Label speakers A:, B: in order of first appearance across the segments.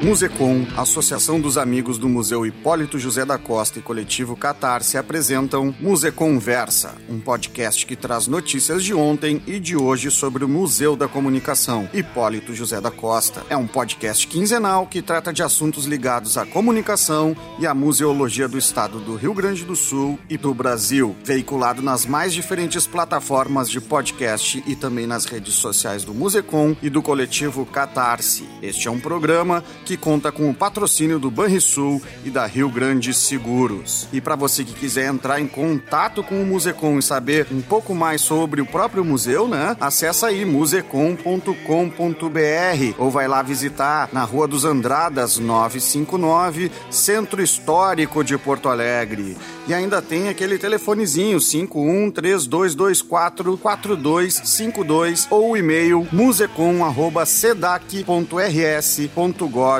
A: Musecom, Associação dos Amigos do Museu Hipólito José da Costa e Coletivo Catarse apresentam Museconversa, um podcast que traz notícias de ontem e de hoje sobre o Museu da Comunicação Hipólito José da Costa. É um podcast quinzenal que trata de assuntos ligados à comunicação e à museologia do estado do Rio Grande do Sul e do Brasil, veiculado nas mais diferentes plataformas de podcast e também nas redes sociais do Musecom e do coletivo Catarse. Este é um programa que conta com o patrocínio do Banrisul e da Rio Grande Seguros. E para você que quiser entrar em contato com o Musecom e saber um pouco mais sobre o próprio museu, né? Acessa aí musecom.com.br ou vai lá visitar na Rua dos Andradas 959, Centro Histórico de Porto Alegre. E ainda tem aquele telefonezinho 513224 4252 ou o e-mail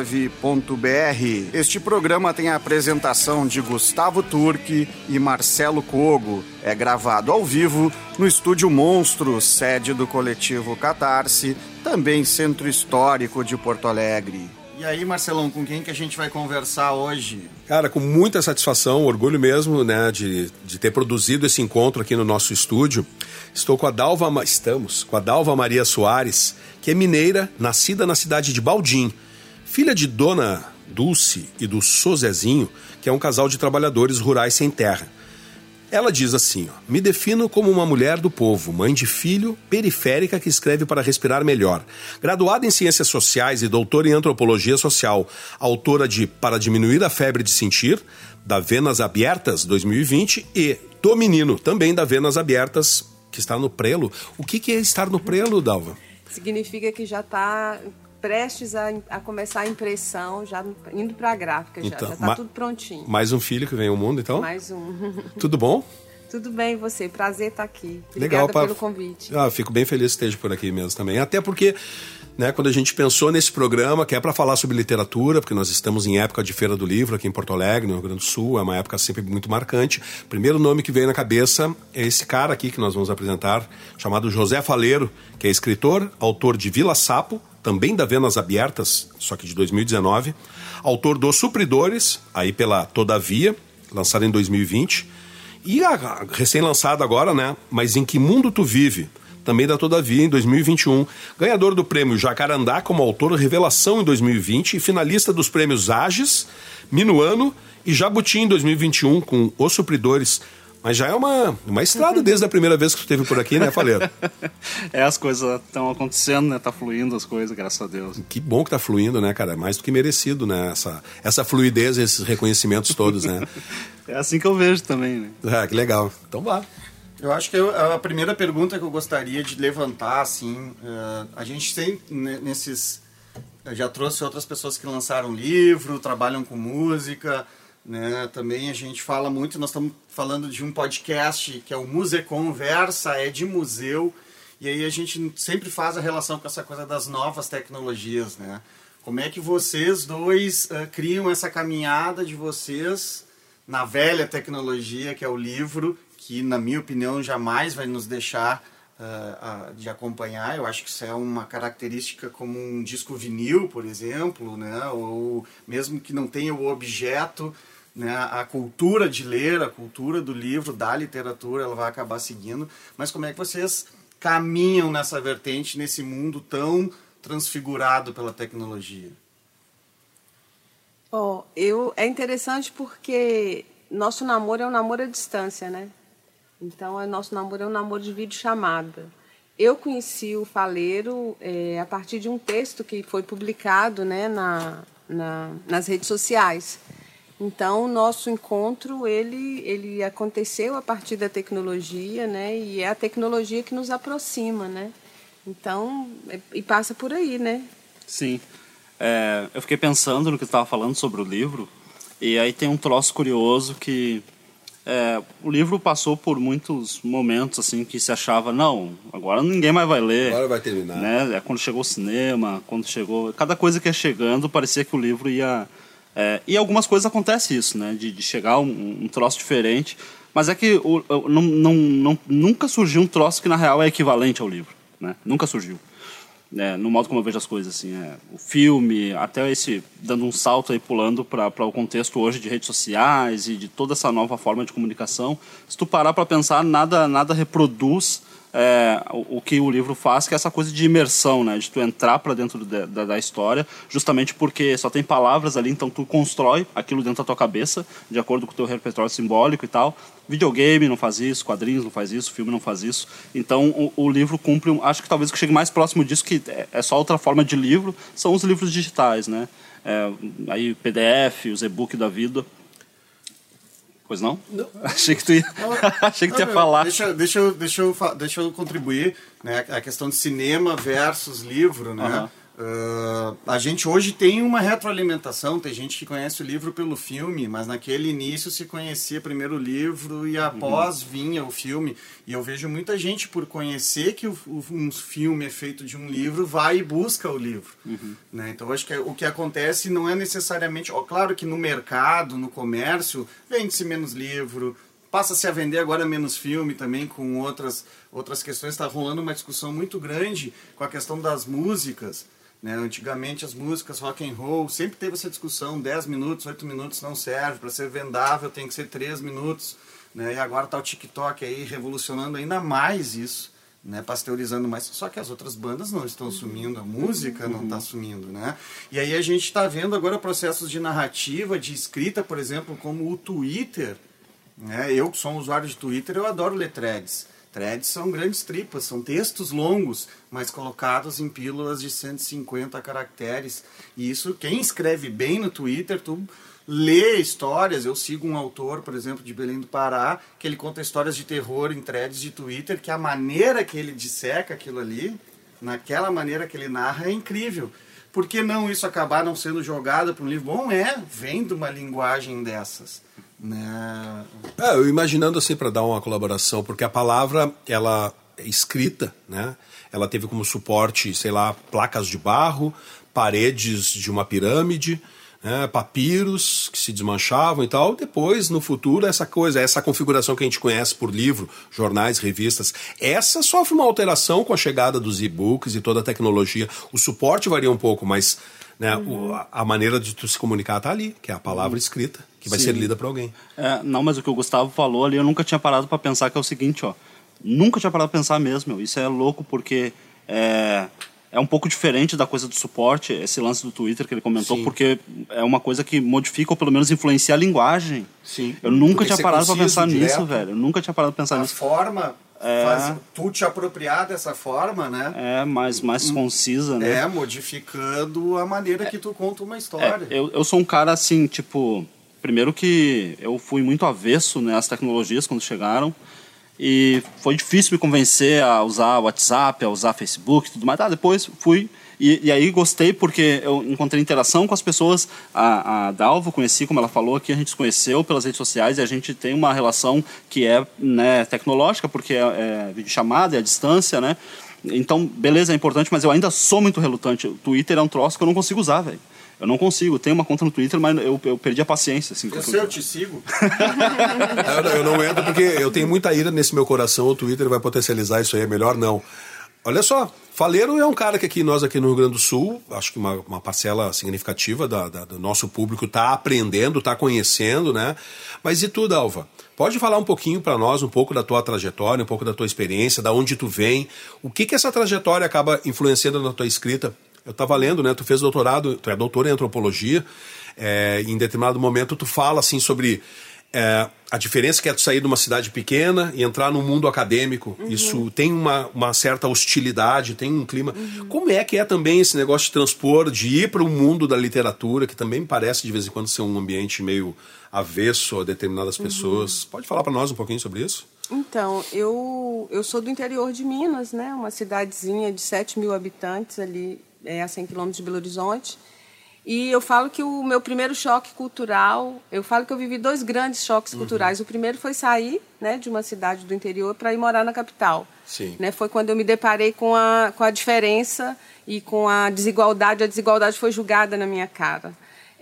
A: musecom@sedac.rs.gov.br. Este programa tem a apresentação de Gustavo Turque e Marcelo Cogo. É gravado ao vivo no Estúdio Monstro, sede do coletivo Catarse, também Centro Histórico de Porto Alegre. E aí, Marcelão, com quem que a gente vai conversar hoje?
B: Cara, com muita satisfação, orgulho mesmo, né, de, de ter produzido esse encontro aqui no nosso estúdio. Estou com a Dalva, estamos com a Dalva Maria Soares, que é mineira, nascida na cidade de Baldim, filha de Dona Dulce e do Sozezinho, que é um casal de trabalhadores rurais sem terra. Ela diz assim: ó, Me defino como uma mulher do povo, mãe de filho, periférica que escreve para respirar melhor. Graduada em Ciências Sociais e doutora em Antropologia Social, autora de Para Diminuir a Febre de Sentir, da Venas Abertas 2020 e Do Menino, também da Venas Abertas, que está no prelo. O que, que é estar no prelo, Dalva?
C: Significa que já está prestes a, a, começar a impressão, já indo para a gráfica, então, já está tudo prontinho.
B: Mais um filho que vem ao mundo, então?
C: Mais um.
B: Tudo bom?
C: Tudo bem, você. Prazer estar aqui. Obrigada Legal, pelo convite.
B: Ah, fico bem feliz que esteja por aqui mesmo também. Até porque, né, quando a gente pensou nesse programa, que é para falar sobre literatura, porque nós estamos em época de Feira do Livro aqui em Porto Alegre, no Rio Grande do Sul, é uma época sempre muito marcante. O primeiro nome que veio na cabeça é esse cara aqui que nós vamos apresentar, chamado José Faleiro, que é escritor, autor de Vila Sapo, também da Venas Abertas, só que de 2019, autor dos Supridores, aí pela Todavia, lançado em 2020, e a, recém-lançado agora, né? Mas em que mundo tu vive? Também da Todavia, em 2021. Ganhador do prêmio Jacarandá como autor Revelação em 2020 e finalista dos prêmios Ages, Minuano e Jabuti em 2021 com Os Supridores mas já é uma, uma estrada desde a primeira vez que tu esteve por aqui, né, Faleiro?
D: é, as coisas estão acontecendo, né? Tá fluindo as coisas, graças a Deus.
B: Que bom que tá fluindo, né, cara? Mais do que merecido, né? Essa, essa fluidez, esses reconhecimentos todos, né?
D: é assim que eu vejo também, né?
B: Ah, que legal. Então vá.
A: Eu acho que eu, a primeira pergunta que eu gostaria de levantar, assim, uh, a gente tem nesses... Eu já trouxe outras pessoas que lançaram livro, trabalham com música, né? Também a gente fala muito, nós estamos falando de um podcast que é o Muse Conversa, é de museu, e aí a gente sempre faz a relação com essa coisa das novas tecnologias, né? Como é que vocês dois uh, criam essa caminhada de vocês na velha tecnologia que é o livro, que na minha opinião jamais vai nos deixar uh, uh, de acompanhar. Eu acho que isso é uma característica como um disco vinil, por exemplo, né? ou mesmo que não tenha o objeto, né, a cultura de ler, a cultura do livro, da literatura, ela vai acabar seguindo. Mas como é que vocês caminham nessa vertente, nesse mundo tão transfigurado pela tecnologia?
C: Bom, eu, é interessante porque nosso namoro é um namoro à distância, né? Então, é, nosso namoro é um namoro de videochamada. Eu conheci o Faleiro é, a partir de um texto que foi publicado né, na, na, nas redes sociais. Então, o nosso encontro, ele, ele aconteceu a partir da tecnologia, né? E é a tecnologia que nos aproxima, né? Então, é, e passa por aí, né?
D: Sim. É, eu fiquei pensando no que estava falando sobre o livro, e aí tem um troço curioso que é, o livro passou por muitos momentos assim que se achava não agora ninguém mais vai ler
B: agora vai terminar
D: né é quando chegou o cinema quando chegou cada coisa que ia chegando parecia que o livro ia é, e algumas coisas acontece isso, né? De, de chegar um, um, troço diferente. Mas é que o, não, não, não, nunca surgiu um troço que na real é equivalente ao livro. Né? Nunca surgiu. é, no modo como eu vejo as coisas, assim, é, o filme, até esse dando um salto aí pulando para o contexto hoje de redes sociais e de toda essa nova forma de comunicação, se tu parar para pensar, nada nada reproduz é, o, o, que o livro faz, que é essa coisa de imersão, né? De tu entrar para dentro de, da, da, história, justamente porque só tem palavras ali, então tu constrói aquilo dentro da tua cabeça, de acordo com o teu repertório simbólico e tal. Videogame não faz isso, quadrinhos não faz isso, filme não faz isso. Então o, o livro cumpre, acho que talvez o que chegue mais próximo disso, que é, é só outra forma de livro, são os livros digitais, né? É, aí PDF, os e-book da vida. Pois não? não. Achei que tu ia, Achei que tu ia falar.
A: Deixa, deixa, eu, deixa, eu, deixa eu contribuir. Né? A questão de cinema versus livro, né? Uhum. Uh, a gente hoje tem uma retroalimentação, tem gente que conhece o livro pelo filme, mas naquele início se conhecia primeiro o livro e após uhum. vinha o filme. E eu vejo muita gente, por conhecer que o, um filme é feito de um livro, vai e busca o livro. Uhum. Né? Então acho que o que acontece não é necessariamente. Ó, claro que no mercado, no comércio, vende-se menos livro, passa-se a vender agora menos filme também com outras, outras questões. Está rolando uma discussão muito grande com a questão das músicas. Né? Antigamente as músicas rock and roll sempre teve essa discussão, 10 minutos, 8 minutos não serve, para ser vendável tem que ser 3 minutos. Né? E agora está o TikTok aí revolucionando ainda mais isso, né? pasteurizando mais. Só que as outras bandas não estão sumindo, a música não está sumindo. Né? E aí a gente está vendo agora processos de narrativa, de escrita, por exemplo, como o Twitter. Né? Eu que sou um usuário de Twitter, eu adoro ler threads. Threads são grandes tripas, são textos longos, mas colocados em pílulas de 150 caracteres. E isso, quem escreve bem no Twitter, tu lê histórias. Eu sigo um autor, por exemplo, de Belém do Pará, que ele conta histórias de terror em threads de Twitter, que a maneira que ele disseca aquilo ali, naquela maneira que ele narra, é incrível. Por que não isso acabar não sendo jogado para um livro? Bom, é, vem de uma linguagem dessas.
B: É, eu imaginando assim para dar uma colaboração, porque a palavra ela é escrita, né? Ela teve como suporte, sei lá, placas de barro, paredes de uma pirâmide, né? papiros que se desmanchavam e tal. Depois, no futuro, essa coisa, essa configuração que a gente conhece por livro, jornais, revistas, essa sofre uma alteração com a chegada dos e-books e toda a tecnologia. O suporte varia um pouco, mas né, uhum. o, a maneira de tu se comunicar está ali, que é a palavra uhum. escrita que vai Sim. ser lida por alguém.
D: É, não, mas o que o Gustavo falou ali, eu nunca tinha parado para pensar que é o seguinte, ó. Nunca tinha parado para pensar mesmo, meu. Isso é louco porque é, é um pouco diferente da coisa do suporte, esse lance do Twitter que ele comentou, Sim. porque é uma coisa que modifica ou pelo menos influencia a linguagem.
A: Sim.
D: Eu nunca tinha parado para pensar direto. nisso, velho. Eu nunca tinha parado para pensar
A: a
D: nisso.
A: A forma é, faz tu te apropriar dessa forma, né?
D: É, mais, mais hum. concisa, né?
A: É, modificando a maneira é, que tu conta uma história.
D: É, eu, eu sou um cara assim, tipo primeiro que eu fui muito avesso né, às tecnologias quando chegaram e foi difícil me convencer a usar WhatsApp, a usar Facebook e tudo mais. Ah, depois fui e, e, aí gostei porque eu encontrei interação com as pessoas. A, a Dalvo conheci, como ela falou aqui, a gente se conheceu pelas redes sociais e a gente tem uma relação que é né, tecnológica, porque é, é videochamada, é a distância, né? Então, beleza, é importante, mas eu ainda sou muito relutante. O Twitter é um troço que eu não consigo usar, velho. Eu não consigo. Tenho uma conta no Twitter, mas eu, eu perdi a paciência. Assim,
A: eu sei, eu te sigo.
B: eu, não, eu não entro porque eu tenho muita ira nesse meu coração. O Twitter vai potencializar isso aí. É melhor não. Olha só, Faleiro é um cara que aqui nós aqui no Rio Grande do Sul, acho que uma, uma parcela significativa da, da, do nosso público está aprendendo, está conhecendo, né? Mas e tu, Dalva? Pode falar um pouquinho para nós, um pouco da tua trajetória, um pouco da tua experiência, da onde tu vem, o que que essa trajetória acaba influenciando na tua escrita? Eu estava lendo, né? Tu fez doutorado, tu é doutor em antropologia. É, em determinado momento tu fala assim sobre é, a diferença que é sair de uma cidade pequena e entrar no mundo acadêmico. Uhum. Isso tem uma, uma certa hostilidade, tem um clima. Uhum. Como é que é também esse negócio de transpor, de ir para o mundo da literatura, que também parece de vez em quando ser um ambiente meio avesso a determinadas uhum. pessoas? Pode falar para nós um pouquinho sobre isso?
C: Então, eu, eu sou do interior de Minas, né? Uma cidadezinha de 7 mil habitantes ali é, a 100 quilômetros de Belo Horizonte. E eu falo que o meu primeiro choque cultural, eu falo que eu vivi dois grandes choques uhum. culturais. O primeiro foi sair né, de uma cidade do interior para ir morar na capital.
B: Sim.
C: Né, foi quando eu me deparei com a, com a diferença e com a desigualdade. A desigualdade foi julgada na minha cara.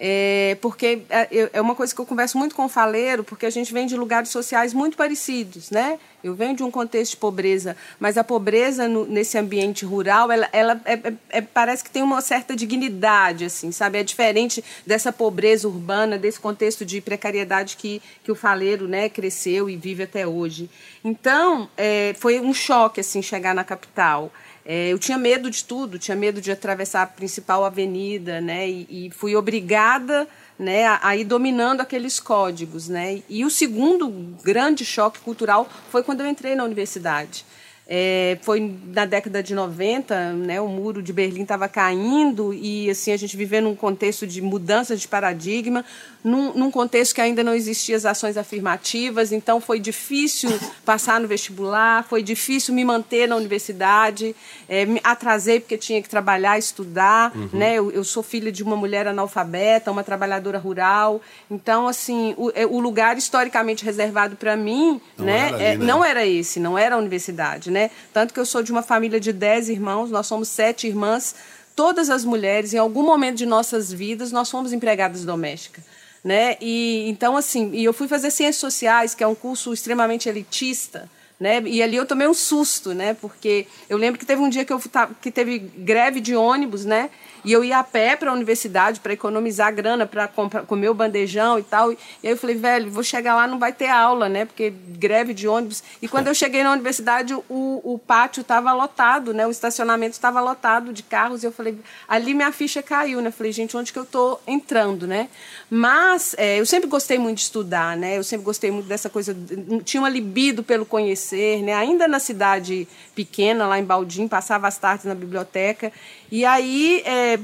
C: É, porque é, é uma coisa que eu converso muito com o faleiro, porque a gente vem de lugares sociais muito parecidos, né? Eu venho de um contexto de pobreza, mas a pobreza no, nesse ambiente rural, ela, ela é, é, é, parece que tem uma certa dignidade, assim, sabe? É diferente dessa pobreza urbana, desse contexto de precariedade que, que o faleiro, né, cresceu e vive até hoje. Então, é, foi um choque, assim, chegar na capital. É, eu tinha medo de tudo, tinha medo de atravessar a principal avenida, né? E, e fui obrigada né, a, a, ir dominando aqueles códigos. Né? E o segundo grande choque cultural foi quando eu entrei na universidade. É, foi na década de 90, né, o muro de Berlim estava caindo e assim a gente vivendo num contexto de mudança de paradigma, num, num, contexto que ainda não existiam as ações afirmativas, então foi difícil passar no vestibular, foi difícil me manter na universidade, é, me atrasei porque tinha que trabalhar, estudar, uhum. né? Eu, eu, sou filha de uma mulher analfabeta, uma trabalhadora rural, então assim o, é, o lugar historicamente reservado para mim, não né, era ali, é, né? não era esse, não era a universidade, né? Né? Tanto que eu sou de uma família de dez irmãos, nós somos sete irmãs. Todas as mulheres, em algum momento de nossas vidas, nós fomos empregadas domésticas. Né? E então assim, e eu fui fazer ciências sociais, que é um curso extremamente elitista, né? E ali eu tomei um susto, né? Porque eu lembro que teve um dia que eu que teve greve de ônibus, né? E eu ia a pé para a universidade para economizar grana para comer o bandejão e tal. E aí eu falei, velho, vou chegar lá, não vai ter aula, né? Porque greve de ônibus. E quando eu cheguei na universidade, o, o pátio estava lotado, né? O estacionamento estava lotado de carros. E eu falei, ali minha ficha caiu, né? Falei, gente, onde que eu estou entrando, né? Mas é, eu sempre gostei muito de estudar, né? Eu sempre gostei muito dessa coisa. Tinha uma libido pelo conhecer, né? Ainda na cidade pequena, lá em Baldim, passava as tardes na biblioteca. E aí, é,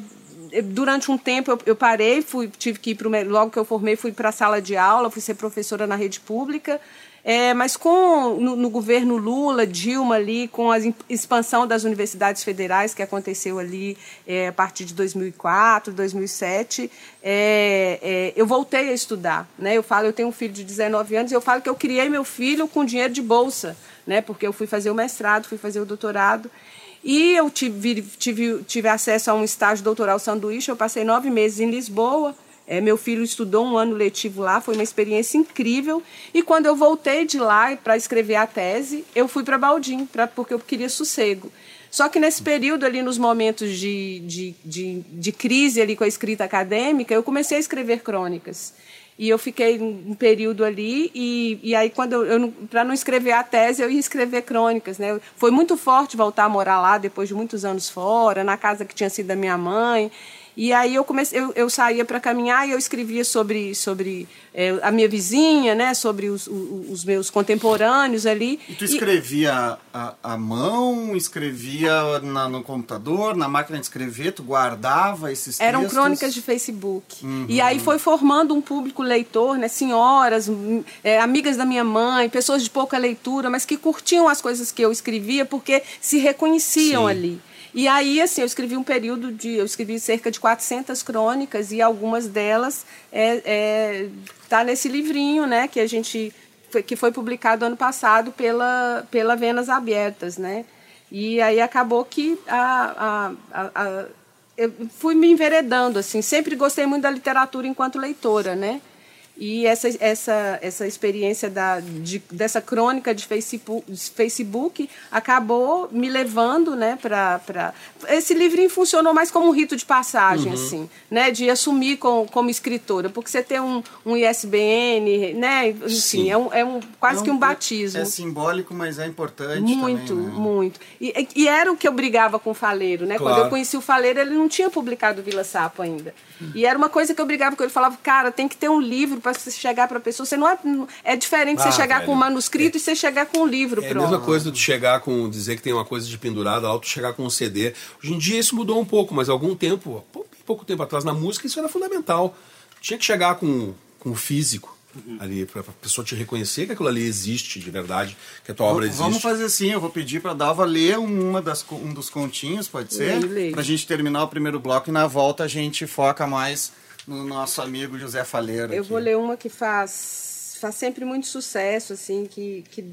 C: durante um tempo, eu, eu, parei, fui, tive que ir logo que eu formei, fui para a sala de aula, fui ser professora na rede pública. É, mas com no, no, governo Lula, Dilma ali, com a expansão das universidades federais que aconteceu ali é, a partir de 2004, 2007, é, é, eu voltei a estudar. Né? Eu falo, eu tenho um filho de 19 anos, eu falo que eu criei meu filho com dinheiro de bolsa, né? porque eu fui fazer o mestrado, fui fazer o doutorado. E eu tive, tive, tive acesso a um estágio doutoral sanduíche. Eu passei nove meses em Lisboa. É, meu filho estudou um ano letivo lá, foi uma experiência incrível. E quando eu voltei de lá para escrever a tese, eu fui para Baldim, pra, porque eu queria sossego. Só que nesse período ali, nos momentos de, de, de, de crise ali com a escrita acadêmica, eu comecei a escrever crônicas. E eu fiquei um período ali, e, e aí, quando eu, eu para não escrever a tese, eu ia escrever crônicas. Né? Foi muito forte voltar a morar lá depois de muitos anos fora, na casa que tinha sido da minha mãe. E aí eu comecei, eu, eu saía para caminhar e eu escrevia sobre, sobre é, a minha vizinha, né, sobre os, os, os, meus contemporâneos ali.
A: E tu escrevia e... a, a mão, escrevia na, no computador, na máquina de escrever, tu guardava esses
C: Eram
A: textos?
C: crônicas de Facebook. Uhum. E aí foi formando um público leitor, né, senhoras, é, amigas da minha mãe, pessoas de pouca leitura, mas que curtiam as coisas que eu escrevia porque se reconheciam Sim. ali. E aí, assim, eu escrevi um período de. Eu escrevi cerca de 400 crônicas e algumas delas é, é, tá nesse livrinho, né, que a gente. que foi publicado ano passado pela, pela Venas Abertas, né? E aí acabou que a, a, a, a eu fui me enveredando, assim. Sempre gostei muito da literatura enquanto leitora, né? E essa, essa, essa experiência da, de, dessa crônica de Facebook, Facebook acabou me levando né, para. Pra... Esse livrinho funcionou mais como um rito de passagem, uhum. assim, né? De assumir com, como escritora. Porque você tem um, um ISBN, né? Enfim, é, um, é um, quase é um, que um batismo.
A: É simbólico, mas é importante.
C: Muito,
A: também, né?
C: muito. E, e, era o que eu brigava com o Faleiro, né? Claro. Quando eu conheci o Faleiro, ele não tinha publicado Vila Sapo ainda. E era uma coisa que eu brigava com ele. Falava, cara, tem que ter um livro para você chegar para a pessoa. Você não é, é diferente ah, você chegar velho. com um manuscrito é, e você chegar com um livro
B: é pronto. É a mesma coisa de chegar com, dizer que tem uma coisa de pendurada lá, tu chegar com um CD. Hoje em dia isso mudou um pouco, mas algum tempo, pouco tempo atrás, na música isso era fundamental. Tinha que chegar com, com o físico uhum. ali, para a pessoa te reconhecer que aquilo ali existe de verdade, que a tua obra existe.
A: Vamos fazer assim, eu vou pedir para a Dalva ler uma das, um dos continhos, pode ser? Para a gente terminar o primeiro bloco e na volta a gente foca mais no nosso amigo José Faleiro.
C: Eu vou ler uma que faz, faz sempre muito sucesso, assim, que, que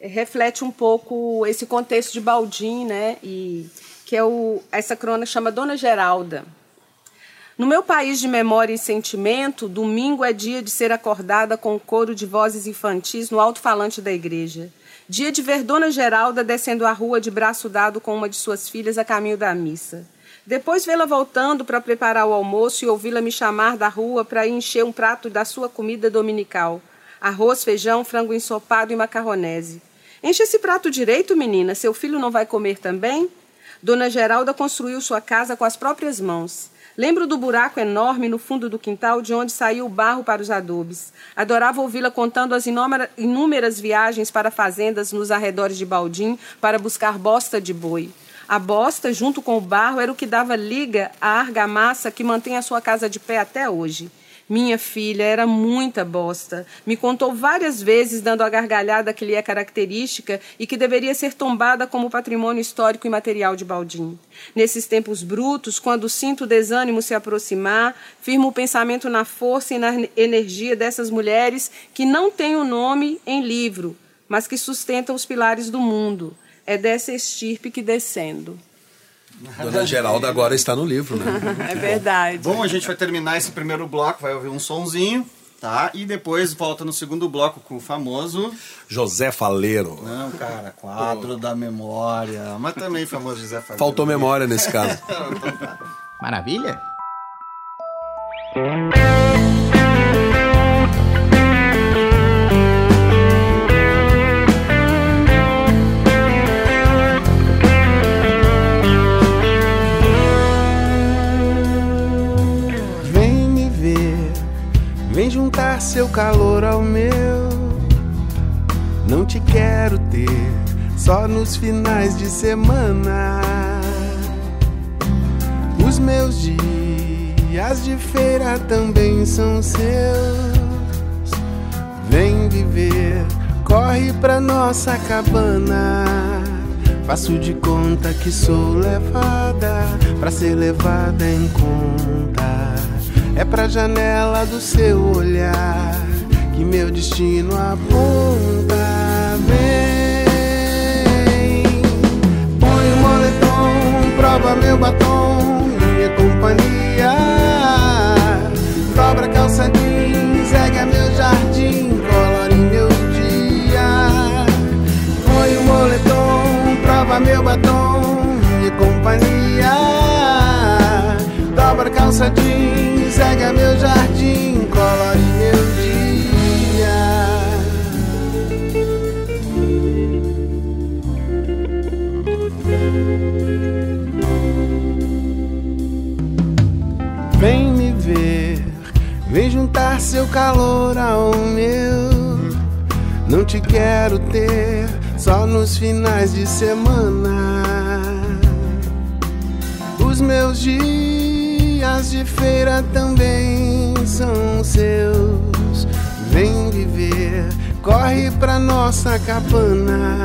C: reflete um pouco esse contexto de Baldim, né? E que é o, essa crônica chama Dona Geralda. No meu país de memória e sentimento, domingo é dia de ser acordada com o coro de vozes infantis no alto-falante da igreja. Dia de ver Dona Geralda descendo a rua de braço dado com uma de suas filhas a caminho da missa. Depois vê-la voltando para preparar o almoço e ouvi-la me chamar da rua para encher um prato da sua comida dominical: arroz, feijão, frango ensopado e macarronese. Enche esse prato direito, menina, seu filho não vai comer também? Dona Geralda construiu sua casa com as próprias mãos. Lembro do buraco enorme no fundo do quintal de onde saiu o barro para os adobes. Adorava ouvi-la contando as inúmeras viagens para fazendas nos arredores de Baldim para buscar bosta de boi. A bosta, junto com o barro, era o que dava liga à argamassa que mantém a sua casa de pé até hoje. Minha filha era muita bosta. Me contou várias vezes, dando a gargalhada que lhe é característica e que deveria ser tombada como patrimônio histórico e material de Baldim. Nesses tempos brutos, quando sinto o desânimo se aproximar, firmo o pensamento na força e na energia dessas mulheres que não têm o um nome em livro, mas que sustentam os pilares do mundo. É dessa estirpe que descendo.
B: Dona Geralda agora está no livro, né?
C: é verdade.
A: Bom, a gente vai terminar esse primeiro bloco, vai ouvir um sonzinho, tá? E depois volta no segundo bloco com o famoso...
B: José Faleiro.
A: Não, cara, quadro da memória. Mas também famoso José Faleiro.
B: Faltou memória nesse caso.
E: Maravilha?
F: Juntar seu calor ao meu. Não te quero ter só nos finais de semana. Os meus dias de feira também são seus. Vem viver, corre pra nossa cabana. Faço de conta que sou levada pra ser levada em conta é pra janela do seu olhar que meu destino aponta. Vem, põe o moletom, prova meu batom, minha companhia. Dobra calça jeans, rega meu jardim, colore meu dia. Põe o moletom, prova meu batom, minha companhia. Dobra calça jeans cega meu jardim, colore meu dia. Vem me ver, vem juntar seu calor ao meu. Não te quero ter só nos finais de semana. Os meus dias dias de feira também são seus. Vem viver, corre pra nossa cabana.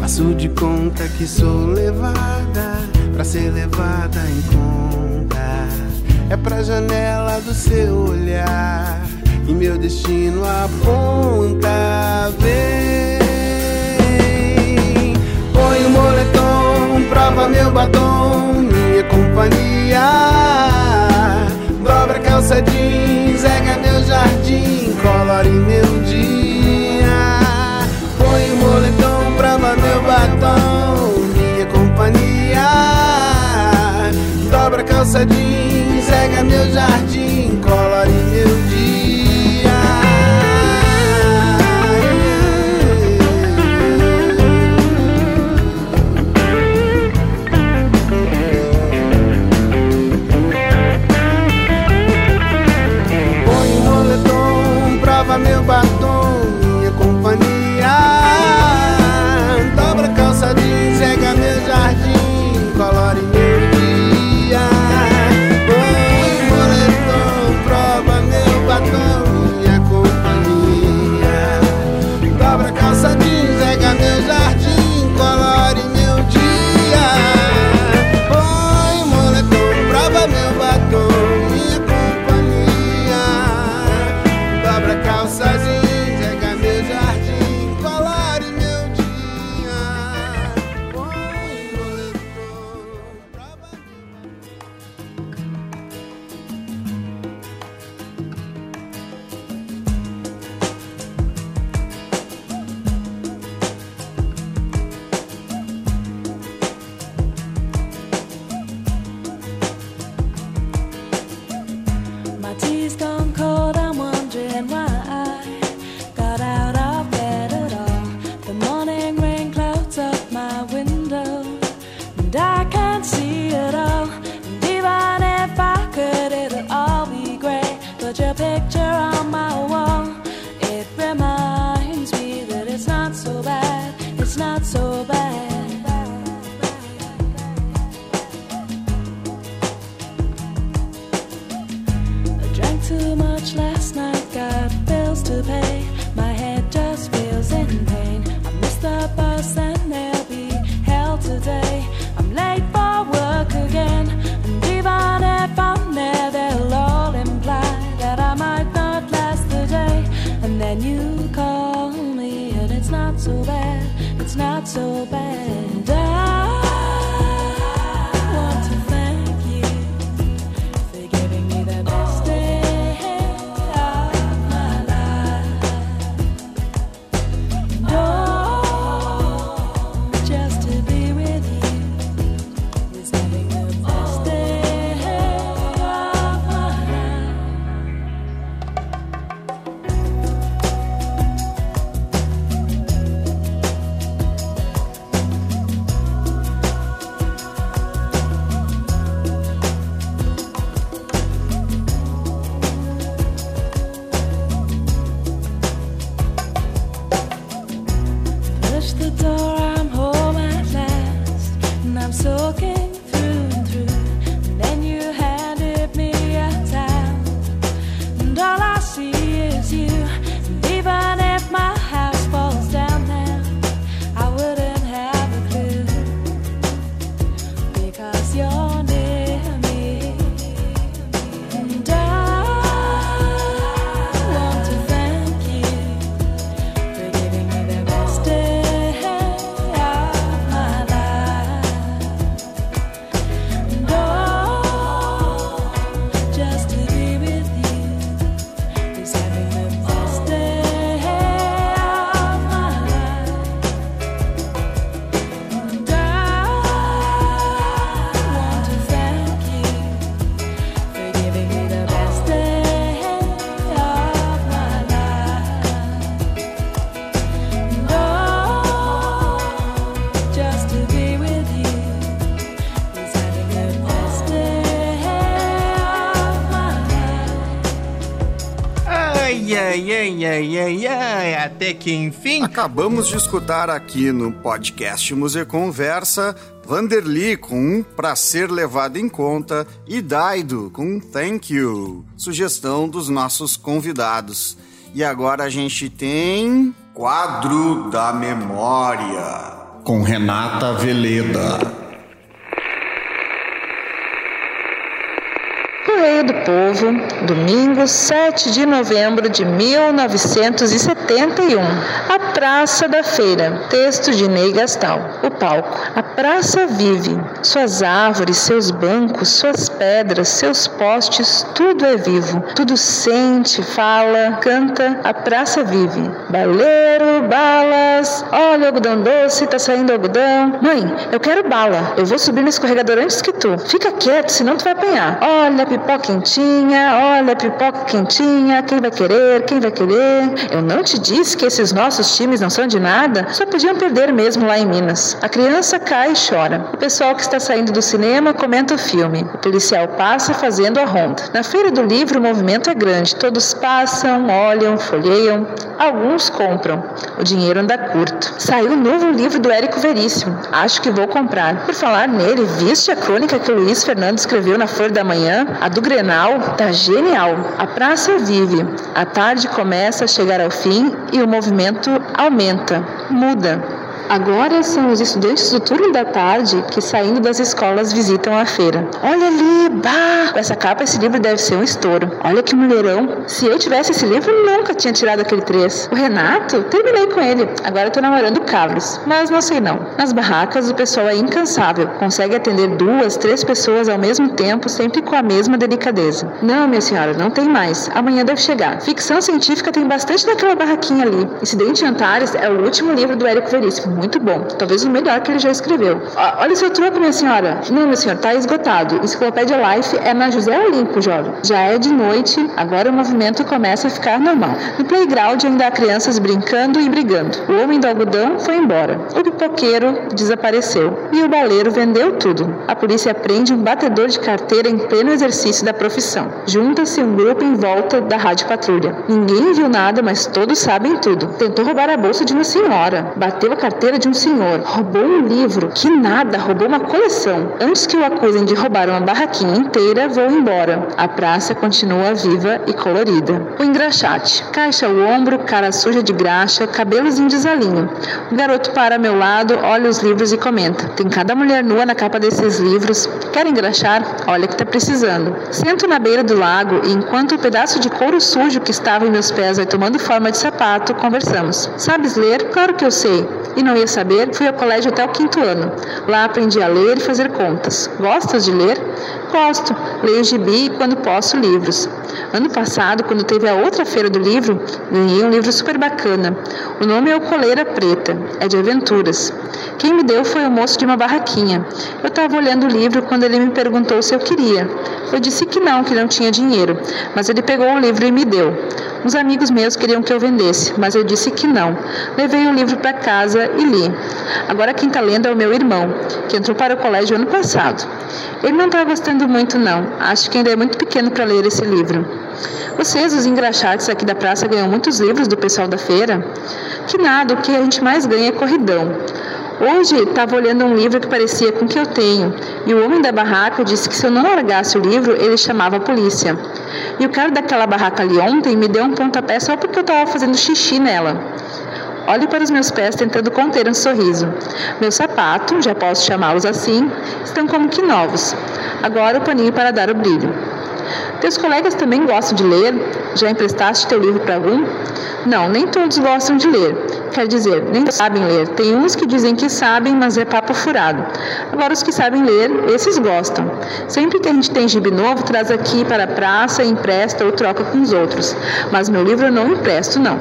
F: Faço de conta que sou levada pra ser levada em conta. É pra janela do seu olhar e meu destino aponta. Vem, põe o moletom, prova meu batom, companhia. Dobra calça jeans, rega meu jardim, colore meu dia. Põe o moletom, brava meu batom, minha companhia. Dobra calça jeans, rega meu jardim,
E: Ai, ai, ai, ai, ai, até que enfim.
A: Acabamos de escutar aqui no podcast Museu Conversa Vanderly com um Pra Ser Levado em Conta e Daido com um Thank You, sugestão dos nossos convidados. E agora a gente tem Quadro da Memória com Renata Veleda.
G: Correio do Povo, domingo 7 de novembro de 1971. A Praça da Feira, texto de Ney Gastal. O palco. A praça vive. Suas árvores, seus bancos, suas pedras, seus postes, tudo é vivo. Tudo sente, fala, canta. A praça vive. Baleiro, balas. Olha, algodão doce, tá saindo algodão. Mãe, eu quero bala. Eu vou subir no escorregador antes que tu. Fica quieto, senão tu vai apanhar. Olha, pipoca quentinha, olha, pipoca quentinha. Quem vai querer? Quem vai querer? Eu não te disse que esses nossos times não são de nada? Só podiam perder mesmo lá em Minas. A criança cai e chora. O pessoal que está saindo do cinema comenta o filme. O policial passa fazendo a ronda. Na feira do livro o movimento é grande. Todos passam, olham, folheiam. Alguns compram. O dinheiro anda curto. Saiu um novo livro do Érico Veríssimo. Acho que vou comprar. Por falar nele, viste a crônica que o Luiz Fernando escreveu na Folha da Manhã? A do Grenal tá genial. A praça vive. A tarde começa a chegar ao fim e o movimento aumenta, muda. Agora são os estudantes do turno da tarde que, saindo das escolas, visitam a feira. Olha ali, bah! Com essa capa, esse livro deve ser um estouro. Olha que mulherão. Se eu tivesse esse livro, nunca tinha tirado aquele três. O Renato, terminei com ele. Agora tô namorando o Carlos. Mas não sei não. Nas barracas, o pessoal é incansável. Consegue atender duas, três pessoas ao mesmo tempo, sempre com a mesma delicadeza. Não, minha senhora, não tem mais. Amanhã deve chegar. Ficção científica tem bastante naquela barraquinha ali. Incidente Antares é o último livro do Érico Veríssimo muito bom. Talvez o melhor que ele já escreveu. Ó, olha o seu troco, minha senhora. Não, meu senhor, tá esgotado. Enciclopédia Life é na José Olimpo, jovem. Já é de noite, agora o movimento começa a ficar normal. No playground ainda há crianças brincando e brigando. O homem do algodão foi embora. O pipoqueiro desapareceu. E o baleiro vendeu tudo. A polícia prende um batedor de carteira em pleno exercício da profissão. Junta-se um grupo em volta da rádio patrulha. Ninguém viu nada, mas todos sabem tudo. Tentou roubar a bolsa de uma senhora. Bateu a carteira carteira de um senhor. Roubou um livro. Que nada, roubou uma coleção. Antes que o acusem de roubar uma barraquinha inteira, vou embora. A praça continua viva e colorida. O engraxate. Caixa ao ombro, cara suja de graxa, cabelos em desalinho. O garoto para ao meu lado, olha os livros e comenta. Tem cada mulher nua na capa desses livros. Quer engraxar? Olha que tá precisando. Sento na beira do lago e enquanto o pedaço de couro sujo que estava em meus pés vai tomando forma de sapato, conversamos. Sabes ler? Claro que eu sei. E não ia saber, fui ao colégio até o quinto ano. Lá aprendi a ler e fazer contas. Gostas de ler? Gosto. Leio gibi e, quando posso, livros. Ano passado, quando teve a outra feira do livro, ganhei um livro super bacana. O nome é O Coleira Preta. É de aventuras. Quem me deu foi o moço de uma barraquinha. Eu estava olhando o livro quando ele me perguntou se eu queria. Eu disse que não, que não tinha dinheiro. Mas ele pegou o livro e me deu. Uns amigos meus queriam que eu vendesse, mas eu disse que não. Levei o livro para casa Agora quem está lendo é o meu irmão, que entrou para o colégio ano passado. Ele não está gostando muito, não. Acho que ainda é muito pequeno para ler esse livro. Vocês, os engraxates aqui da praça, ganham muitos livros do pessoal da feira? Que nada, o que a gente mais ganha é corridão. Hoje estava olhando um livro que parecia com o que eu tenho, e o homem da barraca disse que se eu não largasse o livro, ele chamava a polícia. E o cara daquela barraca ali ontem me deu um pontapé só porque eu estava fazendo xixi nela. Olho para os meus pés tentando conter um sorriso. Meus sapatos, já posso chamá-los assim, estão como que novos. Agora o paninho para dar o brilho. Teus colegas também gostam de ler? Já emprestaste teu livro para algum? Não, nem todos gostam de ler. Quer dizer, nem sabem ler. Tem uns que dizem que sabem, mas é papo furado. Agora, os que sabem ler, esses gostam. Sempre que a gente tem gibi novo, traz aqui para a praça, empresta ou troca com os outros. Mas meu livro eu não empresto, não.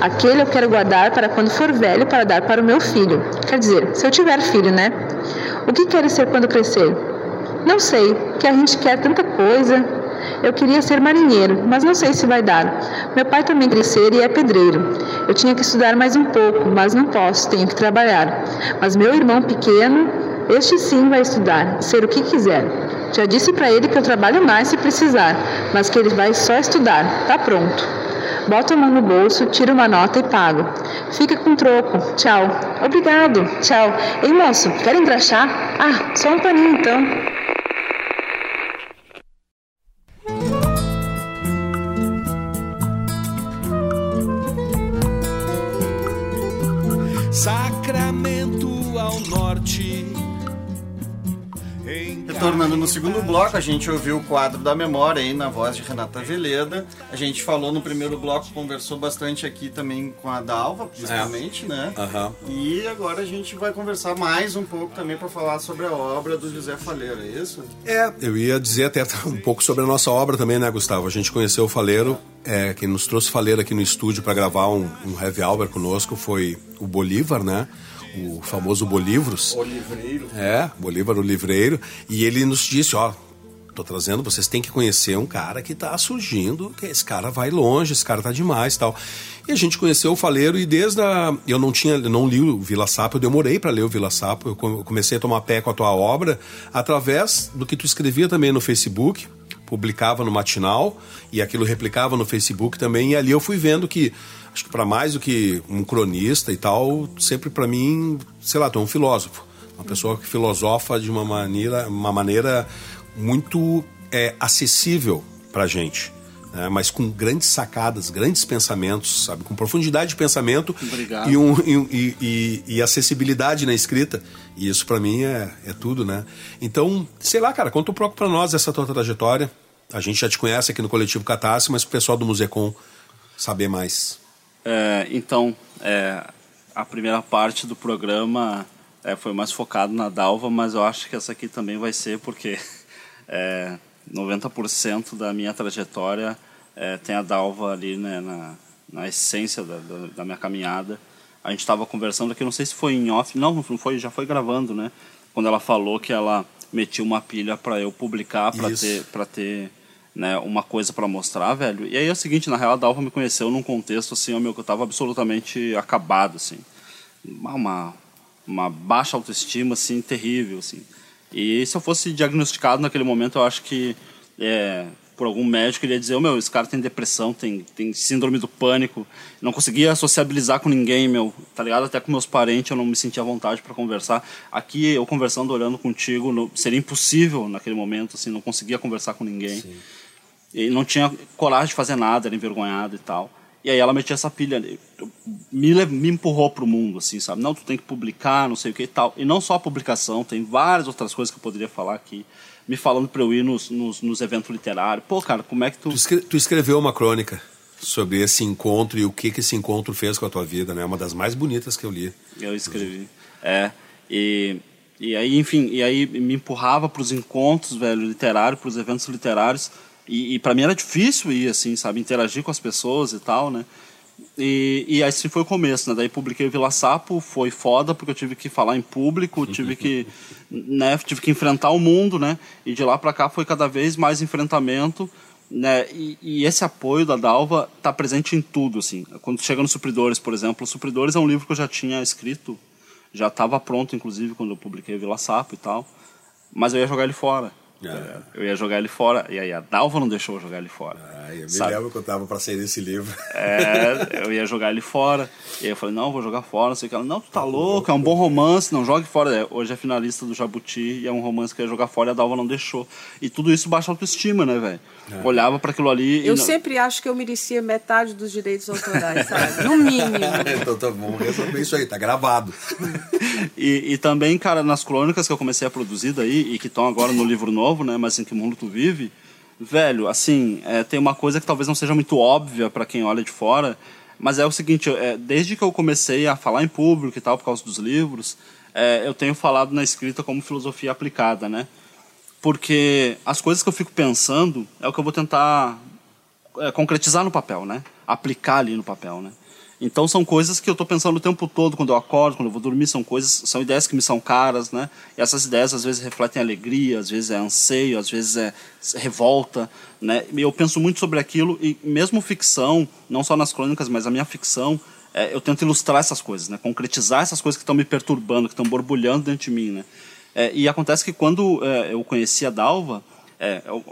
G: Aquele eu quero guardar para quando for velho, para dar para o meu filho. Quer dizer, se eu tiver filho, né? O que queres ser quando crescer? Não sei, que a gente quer tanta coisa. Eu queria ser marinheiro, mas não sei se vai dar. Meu pai também queria e é pedreiro. Eu tinha que estudar mais um pouco, mas não posso, tenho que trabalhar. Mas meu irmão pequeno, este sim vai estudar, ser o que quiser. Já disse para ele que eu trabalho mais se precisar, mas que ele vai só estudar. Tá pronto. Boto a mão no bolso, tiro uma nota e pago. Fica com troco. Tchau. Obrigado. Tchau. Ei, moço, quer engraxar? Ah, só um paninho então.
B: Sacramento ao norte.
A: Retornando no segundo bloco, a gente ouviu o quadro da memória aí na voz de Renata Veleda. A gente falou no primeiro bloco, conversou bastante aqui também com a Dalva, principalmente, né?
B: Aham.
A: E agora a gente vai conversar mais um pouco também para falar sobre a obra do José Faleiro, é isso?
B: É, eu ia dizer até um pouco sobre a nossa obra também, né, Gustavo? A gente conheceu o Faleiro, é, quem nos trouxe Faleiro aqui no estúdio para gravar um, um heavy hour conosco foi o Bolívar, né? O famoso Bolívaros.
A: O livreiro.
B: É, Bolívar o Livreiro. E ele nos disse, ó, tô trazendo, vocês têm que conhecer um cara que tá surgindo, que esse cara vai longe, esse cara tá demais tal. E a gente conheceu o Faleiro e desde a... Eu não tinha, não li o Vila Sapo, eu demorei para ler o Vila Sapo, eu come- comecei a tomar pé com a tua obra através do que tu escrevia também no Facebook, publicava no Matinal e aquilo replicava no Facebook também, e ali eu fui vendo que acho que para mais do que um cronista e tal, sempre para mim, sei lá, tu é um filósofo, uma pessoa que filosofa de uma maneira, uma maneira muito é, acessível para gente. né? mas com grandes sacadas, grandes pensamentos, sabe, com profundidade de pensamento e, um, e- e- e acessibilidade na escrita. E isso para mim é, é tudo, né? Então, sei lá, cara, conta um pouco para nós essa tua trajetória. A gente já te conhece aqui no Coletivo Catarse, mas o pessoal do Musecom saber mais.
D: É, então, é, a primeira parte do programa é, foi mais focado na Dalva, mas eu acho que essa aqui também vai ser porque é, 90% da minha trajetória é, tem a Dalva ali né, na, na essência da, da, da minha caminhada. A gente estava conversando aqui, não sei se foi em off, não, não foi, já foi gravando, né? Quando ela falou que ela metia uma pilha para eu publicar, para ter, pra ter né, uma coisa para mostrar, velho. E aí é o seguinte, na real, a Dalva me conheceu num contexto assim, meu, que eu tava absolutamente acabado, assim. Uma, uma, baixa autoestima, assim, terrível, assim. E se eu fosse diagnosticado naquele momento, eu acho que é, por algum médico, ele ia dizer, "Ô, meu, esse cara tem depressão, tem, tem síndrome do pânico, não conseguia sociabilizar com ninguém, meu, tá ligado? Até com meus parentes eu não me sentia à vontade para conversar. Aqui, eu conversando, olhando contigo, no- seria impossível naquele momento, assim, não conseguia conversar com ninguém. E não tinha coragem de fazer nada, era envergonhado e tal. E aí ela metia essa pilha, me, me empurrou pro mundo, assim, sabe? Não, tu tem que publicar, não sei o que e tal. E não só a publicação, tem várias outras coisas que eu poderia falar aqui. Me falando pra eu ir nos, nos, nos eventos literários. Pô, cara, como é que tu...
B: Tu, escre- tu escreveu uma crônica sobre esse encontro e o que, que esse encontro fez com a tua vida, né? Uma das mais bonitas que eu li.
D: Eu escrevi. É. E, e aí, enfim, e aí me empurrava para os encontros, velho, literários, para os eventos literários. E, e para mim era difícil ir, assim, sabe? Interagir com as pessoas e tal, né? E, e assim foi o começo, né? Daí publiquei Vila Sapo, foi foda porque eu tive que falar em público, tive que, né, tive que enfrentar o mundo, né? E de lá para cá foi cada vez mais enfrentamento, né? E, e esse apoio da Dalva tá presente em tudo, assim. Quando chega nos Supridores, por exemplo, Os Supridores é um livro que eu já tinha escrito, já estava pronto, inclusive, quando eu publiquei Vila Sapo e tal, mas eu ia jogar ele fora.
B: É.
D: Eu ia jogar ele fora, e aí a Dalva não deixou eu jogar ele fora.
B: Ai, eu me
D: Sabe?
B: lembro que eu tava pra sair desse livro.
D: É, eu ia jogar ele fora. E aí eu falei, não, vou jogar fora, não sei o que. Ela, não, tu tá louco, é um bom romance, não jogue fora. É, hoje é finalista do Jabuti e é um romance que eu ia jogar fora e a Dalva não deixou. E tudo isso baixa a autoestima, né, velho? Olhava pra aquilo ali e.
C: Eu
D: não-
C: sempre acho que eu merecia metade dos direitos autorais, sabe? No mínimo.
B: então tá bom, resolver isso aí, tá gravado.
D: E, e também, cara, nas crônicas que eu comecei a produzir daí, e que estão agora no livro novo, né? Mas em que mundo tu vive, velho, assim, é, tem uma coisa que talvez não seja muito óbvia para quem olha de fora, mas é o seguinte, é, desde que eu comecei a falar em público e tal, por causa dos livros, é, eu tenho falado na escrita como filosofia aplicada, né? Porque as coisas que eu fico pensando é o que eu vou tentar é, concretizar no papel, né? Aplicar ali no papel, né? Então são coisas que eu estou pensando o tempo todo quando eu acordo, quando eu vou dormir, são coisas, são ideias que me são caras, né? E essas ideias às vezes refletem alegria, às vezes é anseio, às vezes é revolta, né? E eu penso muito sobre aquilo e mesmo ficção, não só nas crônicas, mas a minha ficção, é, eu tento ilustrar essas coisas, né? Concretizar essas coisas que estão me perturbando, que estão borbulhando dentro de mim, né? É, e acontece que quando é, eu conheci a Dalva, é, eu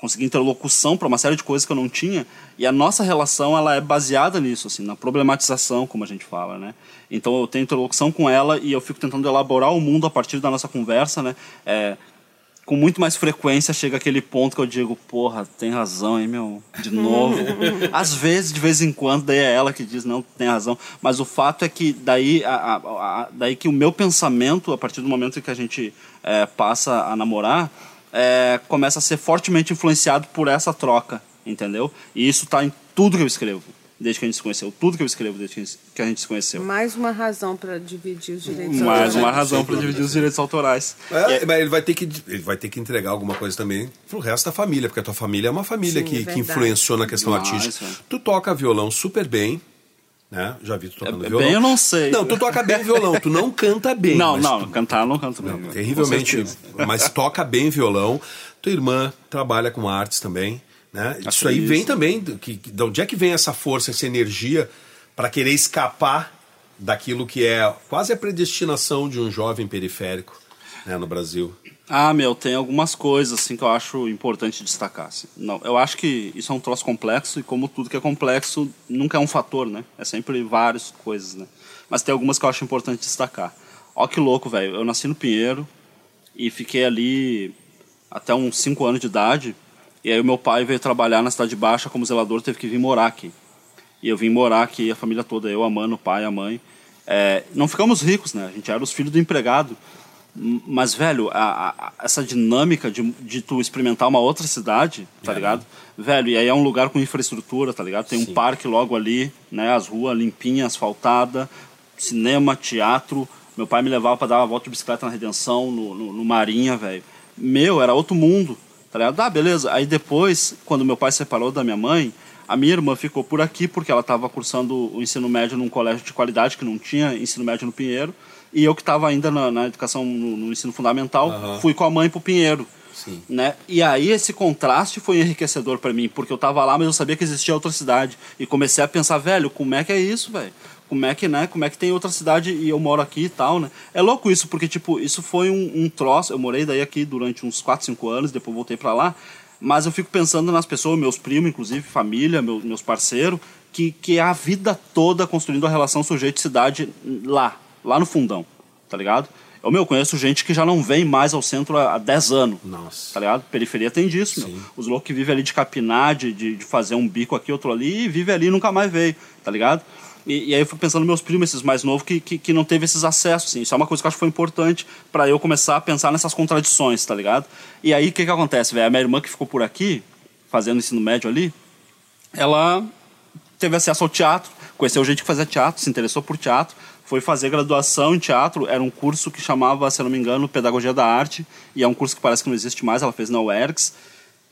D: consegui interlocução para uma série de coisas que eu não tinha e a nossa relação ela é baseada nisso assim na problematização como a gente fala né? Então eu tenho interlocução com ela e eu fico tentando elaborar o mundo a partir da nossa conversa né? É, com muito mais frequência chega aquele ponto que eu digo porra tem razão hein meu? De novo. Às vezes de vez em quando daí é ela que diz não tem razão. Mas o fato é que daí a, a- a- daí que o meu pensamento a partir do momento em que a gente é, passa a namorar é, começa a ser fortemente influenciado por essa troca, entendeu? E isso está em tudo que eu escrevo, desde que a gente se conheceu. Tudo que eu escrevo desde que a gente- se conheceu.
C: Mais uma razão para dividir os direitos
D: Mais
C: autorais.
D: uma razão para dividir os direitos autorais.
B: É, mas ele vai, ter que, ele vai ter que entregar alguma coisa também pro resto da família, porque a tua família é uma família
C: Sim,
B: que,
C: é
B: que influenciou na questão
D: Demais,
B: artística.
D: velho.
B: Tu toca violão super bem, né? Já vi tu tocando
D: É,
B: violão.
D: bem eu não sei.
B: Não, tu toca bem violão, tu não canta bem.
D: não, não,
B: tu-
D: cantar não canto bem. com
B: terrivelmente, mas toca bem violão. Tua irmã trabalha com artes também, né? Isso aí
D: isso.
B: vem também, que, de onde é que vem essa força, essa energia para querer escapar daquilo que é quase a predestinação de um jovem periférico né, no Brasil?
D: Ah, meu, tem algumas coisas assim que eu acho importante destacar. assim. Não, eu acho que isso é um troço complexo e como tudo que é complexo nunca é um fator, né? É sempre várias coisas, né? Mas tem algumas que eu acho importante destacar. Ó que louco, velho. Eu nasci no Pinheiro e fiquei ali até uns 5 anos de idade. E aí o meu pai veio trabalhar na Cidade Baixa como zelador, teve que vir morar aqui. E eu vim morar aqui, a família toda, eu, a mãe, o pai, a mãe. É, não ficamos ricos, né? A gente era os filhos do empregado. Mas, velho, a- a- essa dinâmica de, de tu experimentar uma outra cidade, tá ligado? Velho, e aí é um lugar com infraestrutura, tá ligado? Tem um parque logo ali, né? As ruas limpinhas, asfaltada, cinema, teatro. Meu pai me levava para dar uma volta de bicicleta na Redenção, no, no, no Marinha, velho. Meu, era outro mundo, tá ligado? Ah, beleza. Aí depois, quando meu pai se separou da minha mãe, a minha irmã ficou por aqui porque ela estava cursando o ensino médio num colégio de qualidade que não tinha ensino médio no Pinheiro. E eu que estava ainda na, na educação, no, no ensino fundamental, fui com a mãe pro Pinheiro.
B: Sim.
D: Né? E aí esse contraste foi enriquecedor para mim, porque eu tava lá, mas eu sabia que existia outra cidade. E comecei a pensar, velho, como é que é isso, velho? Como é que, né? Como é que tem outra cidade e eu moro aqui e tal, né? É louco isso, porque, tipo, isso foi um, um troço. Eu morei daí aqui durante uns 4, 5 anos, depois voltei para lá. Mas eu fico pensando nas pessoas, meus primos, inclusive, família, meu, meus parceiros, que, que é a vida toda construindo a relação sujeito-cidade lá, lá no fundão, tá ligado? Eu, meu, conheço gente que já não vem mais ao centro há há 10 anos.
B: Nossa.
D: Tá ligado? Periferia tem disso, meu. Os loucos que vivem ali de capinar, de, de, de fazer um bico aqui, outro ali, e vive ali e nunca mais veio, tá ligado? E, e aí eu fui pensando nos meus primos, esses mais novos, que, que, que não teve esses acessos, assim. Isso é uma coisa que eu acho que foi importante para eu começar a pensar nessas contradições, tá ligado? E aí, o que que acontece, velho? A minha irmã que ficou por aqui, fazendo ensino médio ali, ela teve acesso ao teatro, conheceu gente que fazia teatro, se interessou por teatro, foi fazer graduação em teatro, era um curso que chamava, se não me engano, Pedagogia da Arte, e é um curso que parece que não existe mais, ela fez na UERGS.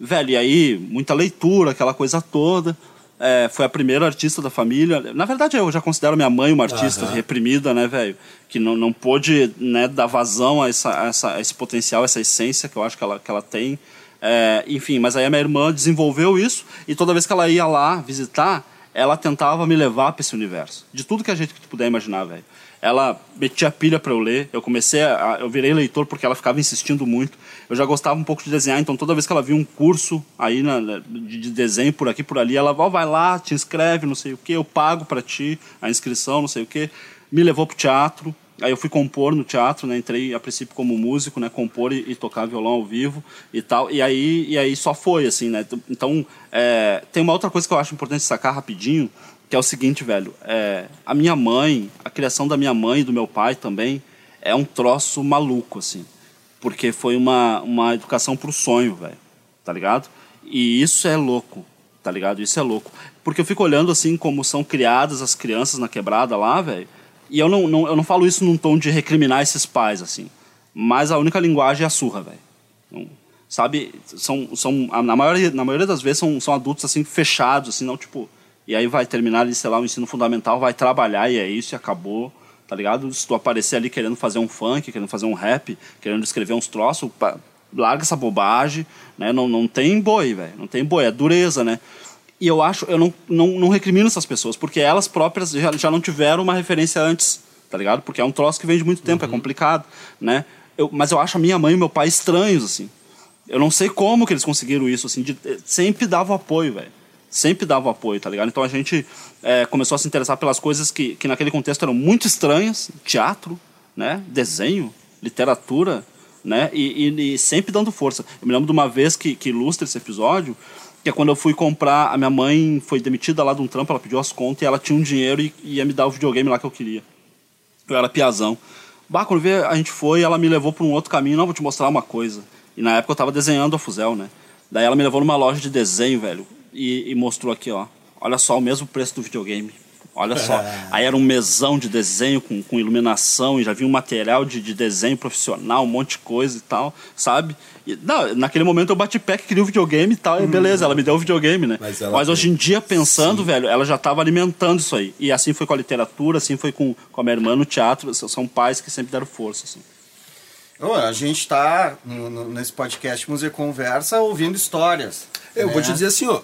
D: Velho, e aí, muita leitura, aquela coisa toda. É, foi a primeira artista da família. Na verdade, eu já considero minha mãe uma artista reprimida, né, velho? Que não, não pôde né, dar vazão a, essa, a essa, a esse potencial, essa essência que eu acho que ela, que ela tem. É, enfim, mas aí a minha irmã desenvolveu isso e toda vez que ela ia lá visitar, ela tentava me levar para esse universo. De tudo que a gente que tu puder imaginar, velho. Ela metia pilha para eu ler. Eu comecei a, eu virei leitor porque ela ficava insistindo muito. Eu já gostava um pouco de desenhar, então toda vez que ela via um curso aí na, de, de desenho por aqui por ali, ela ó, vai lá, te inscreve, não sei o que, eu pago para ti a inscrição, não sei o que. Me levou pro teatro. Aí eu fui compor no teatro, né? Entrei a princípio como músico, né? Compor e, e tocar violão ao vivo e tal. E aí, e aí só foi, assim, né? Então, é, tem uma outra coisa que eu acho importante destacar rapidinho, que é o seguinte, velho. É, a minha mãe, a criação da minha mãe e do meu pai também, é um troço maluco, assim. Porque foi uma, uma educação pro sonho, velho. Tá ligado? E isso é louco, tá ligado? Isso é louco. Porque eu fico olhando, assim, como são criadas as crianças na quebrada lá, velho. E eu não, não, eu não falo isso num tom de recriminar esses pais, assim. Mas a única linguagem é a surra, velho. Não- Sabe? São, são, na, maioria, na maioria das vezes são, são adultos, assim, fechados, assim, não, tipo... E aí vai terminar ali, sei lá, o ensino fundamental, vai trabalhar e é isso, e acabou, tá ligado? Se tu aparecer ali querendo fazer um funk, querendo fazer um rap, querendo escrever uns troços, larga essa bobagem, né? Não, não tem boi, velho. Não tem boi, é dureza, né? E eu acho, eu não, não, não recrimino essas pessoas, porque elas próprias já, já não tiveram uma referência antes, tá ligado? Porque é um troço que vem de muito tempo, é complicado, né? Eu, mas eu acho a minha mãe e meu pai estranhos, assim. Eu não sei como que eles conseguiram isso, assim, de, eh, sempre davam apoio, velho. Sempre davam apoio, tá ligado? Então a gente eh, começou a se interessar pelas coisas que, que naquele contexto eram muito estranhas, teatro, né? Desenho, literatura, né? E, e- e sempre dando força. Eu me lembro de uma vez que, que ilustra esse episódio, que é quando eu fui comprar, a minha mãe foi demitida lá de um trampo, ela pediu as contas e ela tinha um dinheiro e ia me dar o videogame lá que eu queria. Eu era piazão. Bah, quando vê, a gente foi, ela me levou para um outro caminho, não, vou te mostrar uma coisa. E na época eu tava desenhando a Fuzel, né? Daí ela me levou numa loja de desenho, velho, e, e mostrou aqui, ó. Olha só, o mesmo preço do videogame. Olha só. Aí era um mesão de desenho com, com iluminação e já vinha um material de, de desenho profissional, um monte de coisa e tal, sabe? E, não, naquele momento eu bati pé que queria o videogame e tal, e beleza, ela me deu o videogame, né?
B: Mas
D: Mas, hoje em dia, pensando, velho, ela já estava alimentando isso aí. E assim foi com a literatura, assim foi com, com a minha irmã no teatro. São- pais que sempre deram força, assim.
A: Ô, a gente está nesse podcast Música Conversa ouvindo histórias.
B: Eu
A: né?
B: vou te dizer assim, ó,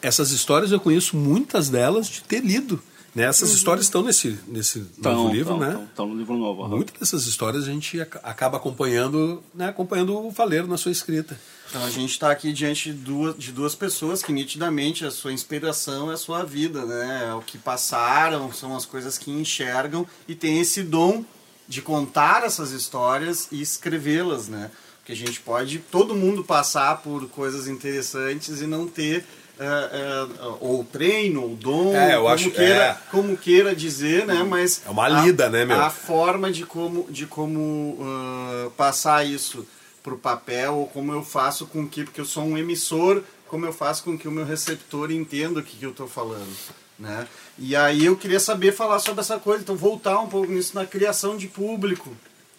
B: essas histórias eu conheço muitas delas de ter lido. Né? Essas histórias estão nesse, nesse novo livro, né?
D: Estão no livro novo. aham.
B: Muitas dessas histórias a gente ac- acaba acompanhando, né, acompanhando o Faleiro na sua escrita.
A: Então a gente está aqui diante de duas, de duas pessoas que nitidamente a sua inspiração é a sua vida, né? É o que passaram, são as coisas que enxergam e tem esse dom de contar essas histórias e escrevê-las, né? Porque a gente pode, todo mundo passar por coisas interessantes e não ter eh, eh, ou treino, ou dom,
B: É,
A: como,
B: acho-
A: queira,
B: é.
A: como queira dizer, né? Mas
B: É uma
A: a-
B: lida, né, meu?
A: A forma de como, de como ah, passar isso para o papel, ou como eu faço com que, porque eu sou um emissor, como eu faço com que o meu receptor entenda o que, que eu estou falando. Né? E aí eu queria saber falar sobre essa coisa, então voltar um pouco nisso na criação de público.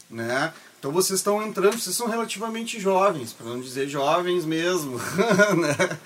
A: Né? Então vocês estão entrando, vocês são relativamente jovens, para não dizer jovens mesmo. né?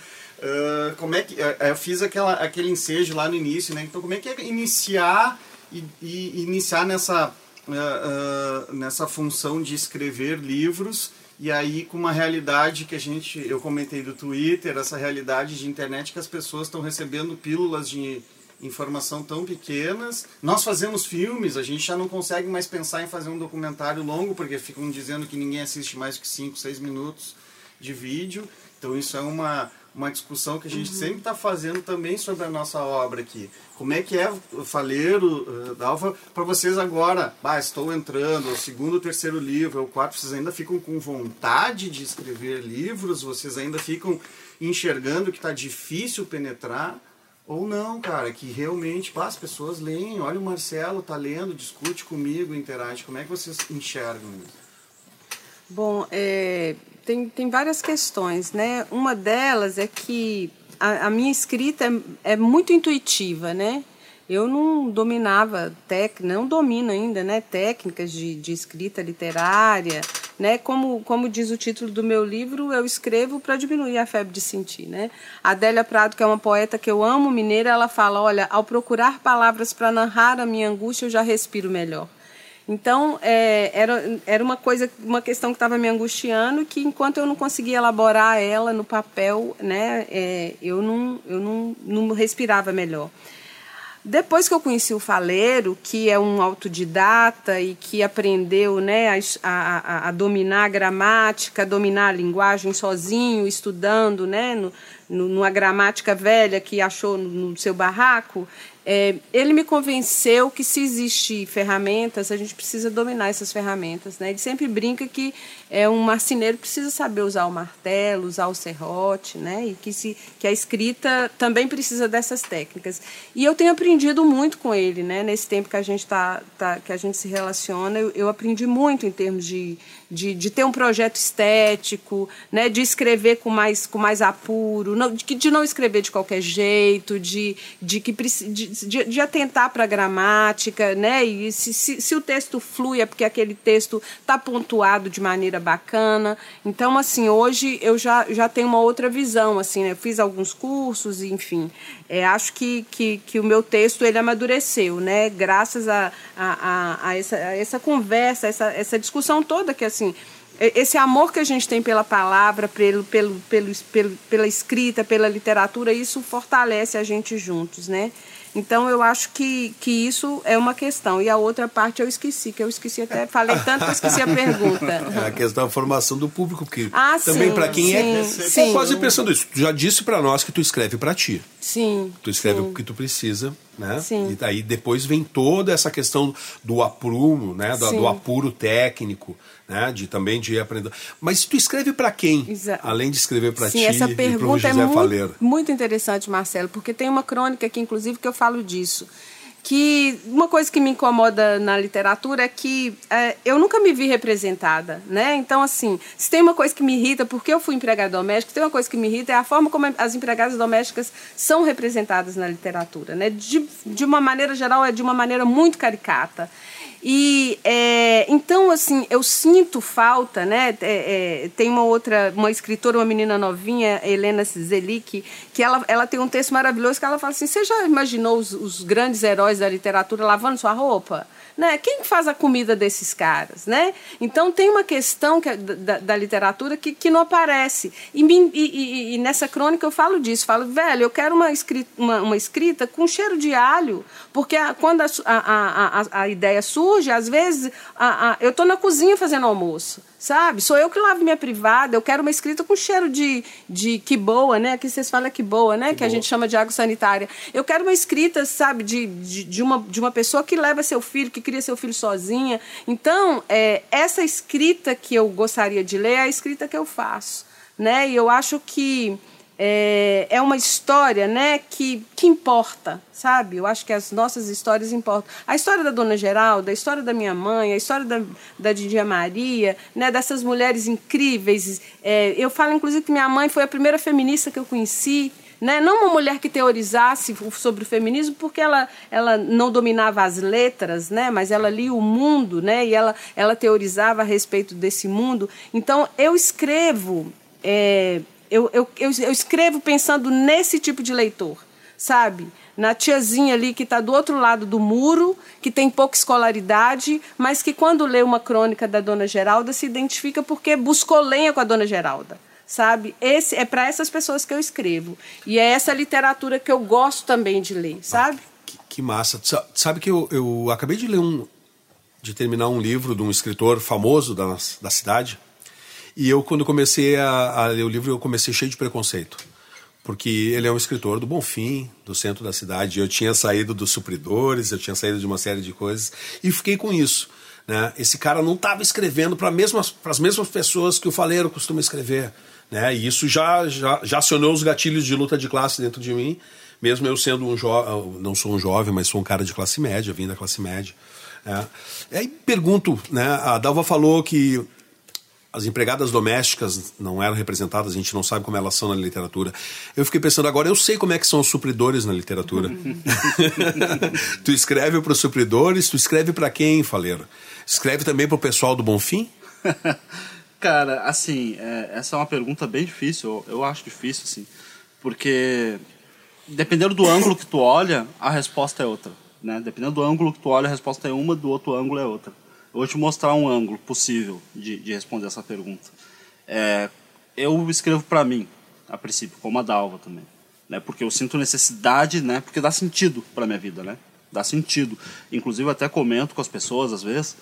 A: Ah, como é que eh, eu fiz aquela, aquele ensejo lá no início, né? Então como é que é iniciar e, e iniciar nessa ah, ah, nessa função de escrever livros e aí com uma realidade que a gente eu comentei do Twitter, essa realidade de internet que as pessoas estão recebendo pílulas de informação tão pequenas. Nós fazemos filmes, a gente já não consegue mais pensar em fazer um documentário longo porque ficam dizendo que ninguém assiste mais que 5, 6 minutos de vídeo. Então isso é uma, uma discussão que a gente sempre está fazendo também sobre a nossa obra aqui. Como é que é o faleiro, uh, Dalva, para vocês agora? Ah, estou entrando, o segundo, o terceiro livro, o quarto, vocês ainda ficam com vontade de escrever livros? Vocês ainda ficam enxergando que está difícil penetrar? Ou não, cara, que realmente pá, as pessoas leem, olha o Marcelo, tá lendo, discute comigo, interage. Como é que vocês enxergam isso?
C: Bom, é, tem, tem várias questões, né? Uma delas é que a, a minha escrita é, é muito intuitiva, né? Eu não dominava, tec, não domino ainda, né? Técnicas de, de escrita literária, né? Como, como diz o título do meu livro, eu escrevo para diminuir a febre de sentir, né? A Adélia Prado, que é uma poeta que eu amo, mineira, ela fala, olha, ao procurar palavras para narrar a minha angústia, eu já respiro melhor. Então, é, era, era uma coisa, uma questão que estava me angustiando, que enquanto eu não conseguia elaborar ela no papel, né, é, eu, não, eu não, não respirava melhor. Depois que eu conheci o Faleiro, que é um autodidata e que aprendeu né, a, a, a dominar a gramática, a dominar a linguagem sozinho, estudando né, no, no, numa gramática velha que achou no, no seu barraco, é, ele me convenceu que se existir ferramentas, a gente precisa dominar essas ferramentas. Né? Ele sempre brinca que é, um marceneiro precisa saber usar o martelo, usar o serrote, né? e que, se, que a escrita também precisa dessas técnicas. E eu tenho aprendido muito com ele, né? nesse tempo que a gente, tá, tá, que a gente se relaciona, eu, eu aprendi muito em termos de, de, de ter um projeto estético, né? de escrever com mais, com mais apuro, não, de, de não escrever de qualquer jeito, de, de, que, de, de, atentar para a gramática, né? E se, se, se, o texto flui é porque aquele texto está pontuado de maneira bacana. Então, assim, hoje eu já, já tenho uma outra visão, assim, né? Eu fiz alguns cursos, enfim. É, acho que, que, que o meu texto ele amadureceu, né? Graças a, a, a, a essa, a essa conversa, essa, essa discussão toda que, assim, esse amor que a gente tem pela palavra, pelo, pelo, pelo, pelo, pela escrita, pela literatura, isso fortalece a gente juntos, né? Então eu acho que, que isso é uma questão. E a outra parte eu esqueci, que eu esqueci até, falei tanto que eu esqueci a pergunta.
B: É a questão da formação do público, porque
C: ah,
B: também para quem é.
C: sim, sim.
B: quase pensando isso. Tu já disse para nós que tu escreve para ti.
C: Sim.
B: Tu escreve
C: sim.
B: o que tu precisa, né?
C: Sim.
B: E daí depois vem toda essa questão do aprumo, né? Do, do apuro técnico, né? De também de ir aprendendo. Mas tu escreve para quem?
C: Exa-
B: Além de escrever para ti
C: essa
B: e pro
C: pergunta
B: José
C: é
B: Faleiro.
C: muito, muito interessante, Marcelo, porque tem uma crônica aqui, inclusive, que eu falo disso. Que uma coisa que me incomoda na literatura é que é, eu nunca me vi representada, né? Então, assim, se tem uma coisa que me irrita, porque eu fui empregada doméstica, tem uma coisa que me irrita é a forma como as empregadas domésticas são representadas na literatura, né? De, de uma maneira geral, é de uma maneira muito caricata. E é, então, assim, eu sinto falta, né? É, é, tem uma outra, uma escritora, uma menina novinha, Helena Zelic, que ela, ela tem um texto maravilhoso que ela fala assim: você já imaginou os, os grandes heróis da literatura lavando sua roupa? Né? Quem faz a comida desses caras, né? Então tem uma questão que é da, da literatura que, que não aparece. E, me- e- e- nessa crônica eu falo disso, falo, velho, eu quero uma escrita, uma, uma escrita com cheiro de alho, porque a- quando a, a, a, a, ideia surge, às vezes a, a, eu estou na cozinha fazendo almoço. Sabe? Sou eu que lavo minha privada, eu quero uma escrita com cheiro de, de que boa, né? Aqui vocês falam que boa, né? Que, a gente chama de água sanitária. Eu quero uma escrita, sabe, de, de, de uma, de uma pessoa que leva seu filho, que cria seu filho sozinha. Então, é, essa escrita que eu gostaria de ler é a escrita que eu faço, né? E eu acho que é, é uma história né, que, que importa, sabe? Eu acho que as nossas histórias importam. A história da Dona Geralda, a história da minha mãe, a história da, da Didia Maria, né, dessas mulheres incríveis. É, eu falo, inclusive, que minha mãe foi a primeira feminista que eu conheci. Né? Não uma mulher que teorizasse sobre o feminismo, porque ela, ela não dominava as letras, né? mas ela lia o mundo né? e ela, ela teorizava a respeito desse mundo. Então, eu escrevo é, eu, eu, eu, eu escrevo pensando nesse tipo de leitor, sabe? Na tiazinha ali que está do outro lado do muro, que tem pouca escolaridade, mas que quando lê uma crônica da Dona Geralda se identifica porque buscou lenha com a Dona Geralda. Sabe? Esse é para essas pessoas que eu escrevo. E é essa literatura que eu gosto também de ler, sabe?
B: Que, que massa. Sabe que eu, eu acabei de ler um. de terminar um livro de um escritor famoso da, da cidade. E eu, quando comecei a, a ler o livro, eu comecei cheio de preconceito. Porque ele é um escritor do Bonfim, do centro da cidade. Eu tinha saído dos supridores, eu tinha saído de uma série de coisas. E fiquei com isso. Né? Esse cara não estava escrevendo para mesmas, as mesmas pessoas que o Faleiro costuma escrever. Né? E isso já, já, já acionou os gatilhos de luta de classe dentro de mim, mesmo eu sendo um jovem, não sou um jovem, mas sou um cara de classe média, vim da classe média. Né? E aí pergunto, né? a Dalva falou que as empregadas domésticas não eram representadas, a gente não sabe como elas são na literatura. Eu fiquei pensando agora, eu sei como é que são os supridores na literatura. tu escreve para os supridores, tu escreve para quem, Faleiro? Escreve também para o pessoal do Bonfim?
D: Cara, assim, é, essa é uma pergunta bem difícil, eu, eu acho difícil, assim, porque dependendo do ângulo que tu olha, a resposta é outra, né? Dependendo do ângulo que tu olha, a resposta é uma, do outro ângulo é outra. Eu vou te mostrar um ângulo possível de, de responder essa pergunta. É, eu escrevo para mim, a princípio, como a Dalva também, né? Porque eu sinto necessidade, né? Porque dá sentido para minha vida, né? Dá sentido. Inclusive até comento com as pessoas às vezes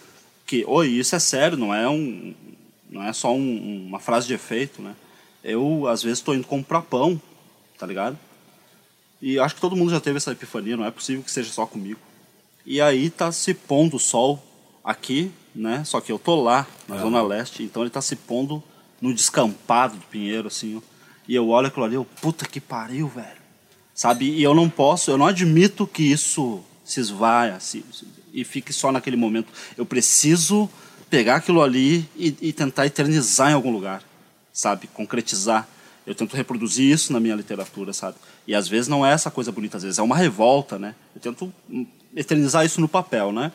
D: que, oi, isso é sério, não é um, não é só um, uma frase de efeito, né? Eu às vezes estou indo comprar pão, tá ligado? E acho que todo mundo já teve essa epifania, não é possível que seja só comigo. E aí tá se pondo o sol aqui, né? Só que eu tô lá, na
B: É.
D: Zona Leste, então ele tá se pondo no descampado do Pinheiro, assim, ó. E eu olho aquilo ali, eu, puta que pariu, velho. Sabe? E eu não posso, eu não admito que isso se esvaia se, se- e fique só naquele momento. Eu preciso pegar aquilo ali e, e tentar eternizar em algum lugar, sabe? Concretizar. Eu tento reproduzir isso na minha literatura, sabe? E às vezes não é essa coisa bonita, às vezes é uma revolta, né? Eu tento hum, eternizar isso no papel, né?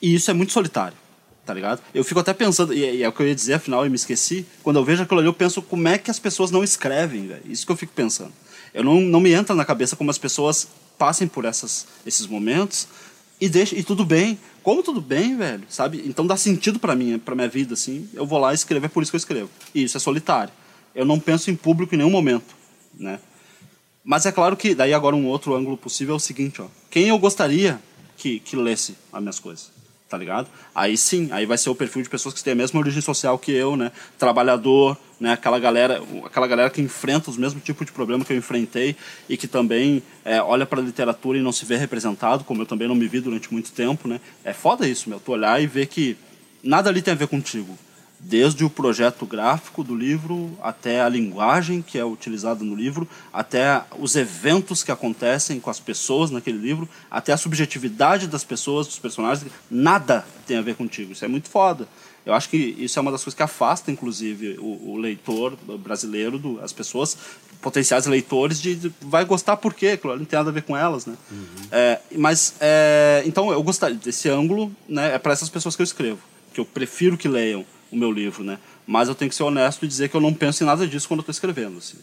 D: E isso é muito solitário, tá ligado? Eu fico até pensando, e e é o que eu ia dizer afinal, e me esqueci. Quando eu vejo aquilo ali, eu penso como é que as pessoas não escrevem, velho. Isso que eu fico pensando. Eu não, não me entra na cabeça como as pessoas passem por essas, esses momentos e deixa, e tudo bem. Como tudo bem, velho, sabe? Então dá sentido pra mim, pra minha vida, assim. Eu vou lá escrever, é por isso que eu escrevo. E isso é solitário. Eu não penso em público em nenhum momento, né? Mas é claro que, daí agora um outro ângulo possível é o seguinte, ó. Quem eu gostaria que, que lesse as minhas coisas, tá ligado? Aí sim, aí vai ser o perfil de pessoas que têm a mesma origem social que eu, né? Trabalhador, né? Aquela galera, aquela galera que enfrenta os mesmos tipos de problema que eu enfrentei e que também é, olha para a literatura e não se vê representado, como eu também não me vi durante muito tempo, né? É foda isso, meu. Tu olhar e ver que nada ali tem a ver contigo desde o projeto gráfico do livro até a linguagem que é utilizada no livro, até os eventos que acontecem com as pessoas naquele livro, até a subjetividade das pessoas, dos personagens, nada tem a ver contigo. Isso é muito foda. Eu acho que isso é uma das coisas que afasta, inclusive, o, o leitor brasileiro, do, as pessoas, potenciais leitores, de, de- vai gostar por quê? Ali não tem nada a ver com elas, né? É, mas, é, então, eu gostaria desse ângulo, né? É para essas pessoas que eu escrevo, que eu prefiro que leiam o meu livro, né? Mas eu tenho que ser honesto e dizer que eu não penso em nada disso quando eu estou escrevendo, assim.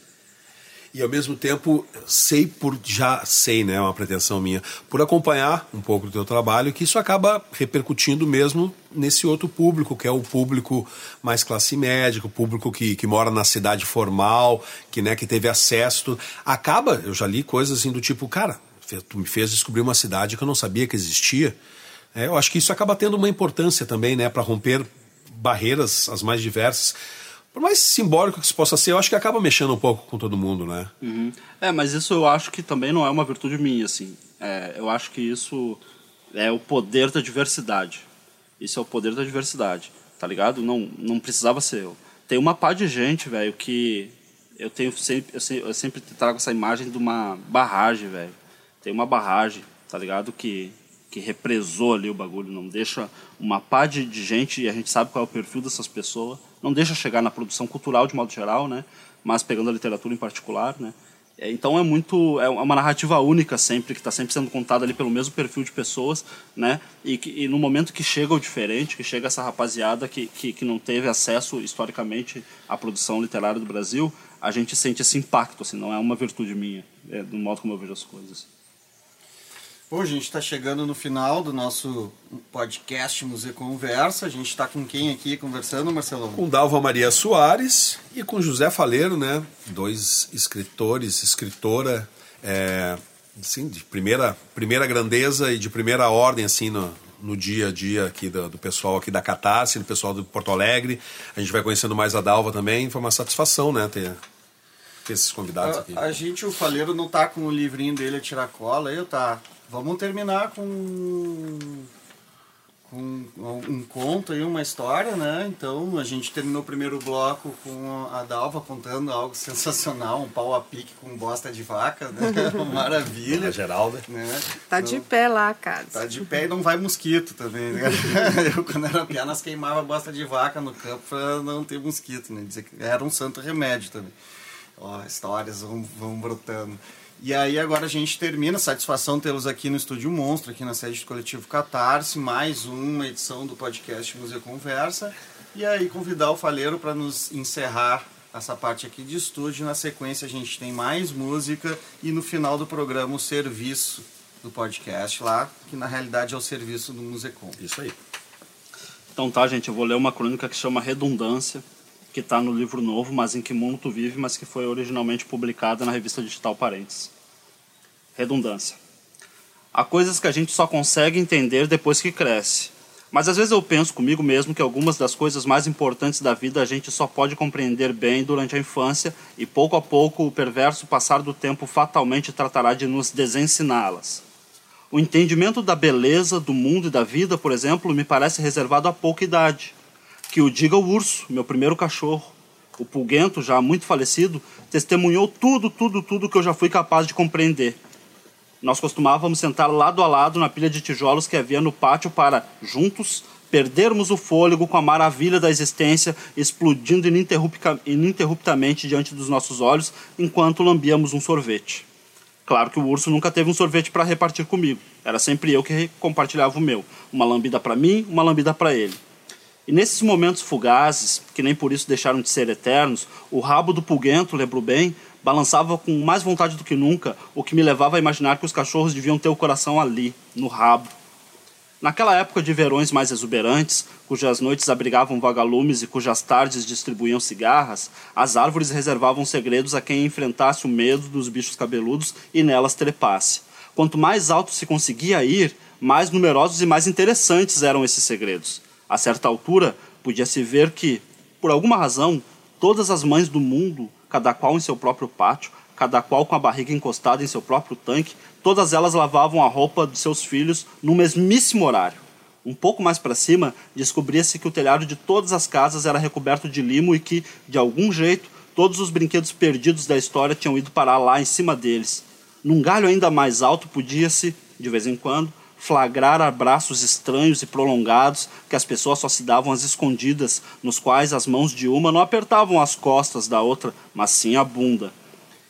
B: E ao mesmo tempo, sei por já sei, né, é uma pretensão minha, por acompanhar um pouco do teu trabalho, que isso acaba repercutindo mesmo nesse outro público, que é o público mais classe média, o público que, que mora na cidade formal, que, né, que teve acesso. Acaba, eu já li coisas assim do tipo, cara, tu me fez descobrir uma cidade que eu não sabia que existia. É, eu acho que isso acaba tendo uma importância também, né, para romper barreiras as mais diversas. Por mais simbólico que isso possa ser, eu acho que acaba mexendo um pouco com todo mundo, né?
D: É, mas isso eu acho que também não é uma virtude minha, assim. É, eu acho que isso é o poder da diversidade. Isso é o poder da diversidade, tá ligado? Não, não precisava ser eu. Tem uma pá de gente, velho, que eu tenho sempre eu, se- eu sempre trago essa imagem de uma barragem, velho. Tem uma barragem, tá ligado? Que que represou ali o bagulho, não deixa uma pá de, de gente, e a gente sabe qual é o perfil dessas pessoas, não deixa chegar na produção cultural de modo geral, né? Mas pegando a literatura em particular, né? É, Então é muito é uma narrativa única sempre que está sempre sendo contada ali pelo mesmo perfil de pessoas, né? E, que, e no momento que chega o diferente, que chega essa rapaziada que, que, que não teve acesso historicamente à produção literária do Brasil, a gente sente esse impacto, assim, não é uma virtude minha, é do modo como eu vejo as coisas.
A: Bom, a gente está chegando no final do nosso podcast Museu Conversa. A gente está com quem aqui conversando, Marcelão?
B: Com Dalva Maria Soares e com José Faleiro, né? Dois escritores, escritora, é, assim, de primeira, primeira grandeza e de primeira ordem, assim, no, no dia a dia aqui do, do pessoal aqui da Catarse, do pessoal do Porto Alegre. A gente vai conhecendo mais a Dalva também. Foi uma satisfação, né, ter, ter esses convidados aqui.
A: A, a gente, o Faleiro, não tá com o livrinho dele a tirar cola, eu tá. Vamos terminar com com um conto e uma história, né? Então a gente terminou o primeiro bloco com a Dalva contando algo sensacional, um pau a pique com bosta de vaca, né? Maravilha.
B: A Geralda.
A: Né?
C: Tá de pé lá, cara.
A: Tá de pé e não vai mosquito também, né? Eu, quando era piá, nós queimava bosta de vaca no campo pra não ter mosquito, né? Dizer que era um santo remédio também. Ó, histórias vão, vão brotando. E aí agora a gente termina, satisfação tê-los aqui no Estúdio Monstro, aqui na sede do Coletivo Catarse, mais uma edição do podcast Museu Conversa. E aí convidar o Faleiro para nos encerrar essa parte aqui de estúdio. Na sequência a gente tem mais música e no final do programa o serviço do podcast lá, que na realidade é o serviço do Musecom.
B: Isso aí.
D: Então tá, gente, eu vou ler uma crônica que chama Redundância, que está no livro novo, Mas em que mundo tu vive, mas que foi originalmente publicada na revista digital Parentes. Redundância. Há coisas que a gente só consegue entender depois que cresce. Mas às vezes eu penso comigo mesmo que algumas das coisas mais importantes da vida a gente só pode compreender bem durante a infância e pouco a pouco o perverso passar do tempo fatalmente tratará de nos desensiná-las. O entendimento da beleza do mundo e da vida, por exemplo, me parece reservado a pouca idade. Que o diga o urso, meu primeiro cachorro. O pulguento, já muito falecido, testemunhou tudo, tudo, tudo que eu já fui capaz de compreender. Nós costumávamos sentar lado a lado na pilha de tijolos que havia no pátio para, juntos, perdermos o fôlego com a maravilha da existência explodindo ininterrupta- ininterruptamente diante dos nossos olhos enquanto lambíamos um sorvete. Claro que o urso nunca teve um sorvete para repartir comigo. Era sempre eu que compartilhava o meu. Uma lambida para mim, uma lambida para ele. E nesses momentos fugazes, que nem por isso deixaram de ser eternos, o rabo do pulguento, lembro bem, balançava com mais vontade do que nunca, o que me levava a imaginar que os cachorros deviam ter o coração ali, no rabo. Naquela época de verões mais exuberantes, cujas noites abrigavam vagalumes e cujas tardes distribuíam cigarras, as árvores reservavam segredos a quem enfrentasse o medo dos bichos cabeludos e nelas trepasse. Quanto mais alto se conseguia ir, mais numerosos e mais interessantes eram esses segredos. A certa altura, podia-se ver que, por alguma razão, todas as mães do mundo, cada qual em seu próprio pátio, cada qual com a barriga encostada em seu próprio tanque, todas elas lavavam a roupa de seus filhos no mesmíssimo horário. Um pouco mais para cima, descobria-se que o telhado de todas as casas era recoberto de limo e que, de algum jeito, todos os brinquedos perdidos da história tinham ido parar lá em cima deles. Num galho ainda mais alto, podia-se, de vez em quando, flagrar abraços estranhos e prolongados que as pessoas só se davam às escondidas, nos quais as mãos de uma não apertavam as costas da outra, mas sim a bunda.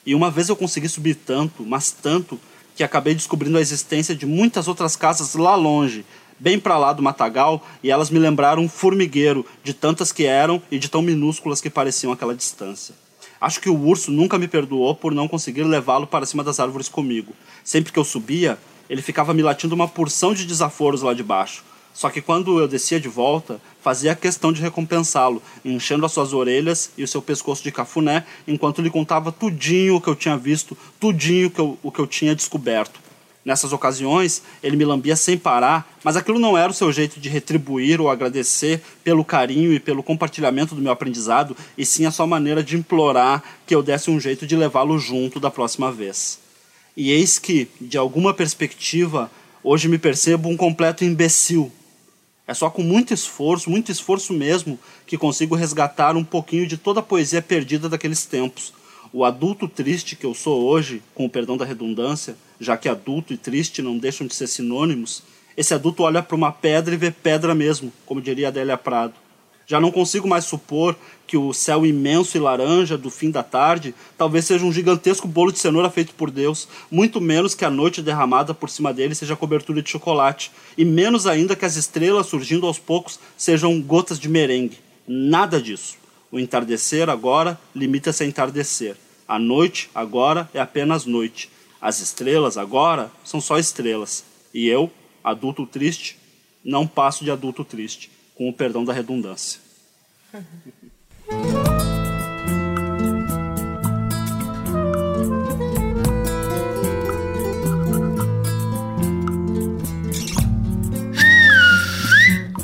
D: E uma vez eu consegui subir tanto, mas tanto, que acabei descobrindo a existência de muitas outras casas lá longe, bem para lá do matagal, e elas me lembraram um formigueiro, de tantas que eram e de tão minúsculas que pareciam aquela distância. Acho que o urso nunca me perdoou por não conseguir levá-lo para cima das árvores comigo. Sempre que eu subia, ele ficava me latindo uma porção de desaforos lá de baixo. Só que quando eu descia de volta, fazia questão de recompensá-lo, enchendo as suas orelhas e o seu pescoço de cafuné, enquanto lhe contava tudinho o que eu tinha visto, tudinho que eu, o que eu tinha descoberto. Nessas ocasiões, ele me lambia sem parar, mas aquilo não era o seu jeito de retribuir ou agradecer pelo carinho e pelo compartilhamento do meu aprendizado, e sim a sua maneira de implorar que eu desse um jeito de levá-lo junto da próxima vez. E eis que, de alguma perspectiva, hoje me percebo um completo imbecil. É só com muito esforço, muito esforço mesmo, que consigo resgatar um pouquinho de toda a poesia perdida daqueles tempos. O adulto triste que eu sou hoje, com o perdão da redundância, já que adulto e triste não deixam de ser sinônimos, esse adulto olha para uma pedra e vê pedra mesmo, como diria Adélia Prado. Já não consigo mais supor que o céu imenso e laranja do fim da tarde talvez seja um gigantesco bolo de cenoura feito por Deus, muito menos que a noite derramada por cima dele seja cobertura de chocolate, e menos ainda que as estrelas surgindo aos poucos sejam gotas de merengue. Nada disso. O entardecer agora limita-se a entardecer. A noite agora é apenas noite. As estrelas agora são só estrelas. E eu, adulto triste, não passo de adulto triste, com o perdão da redundância.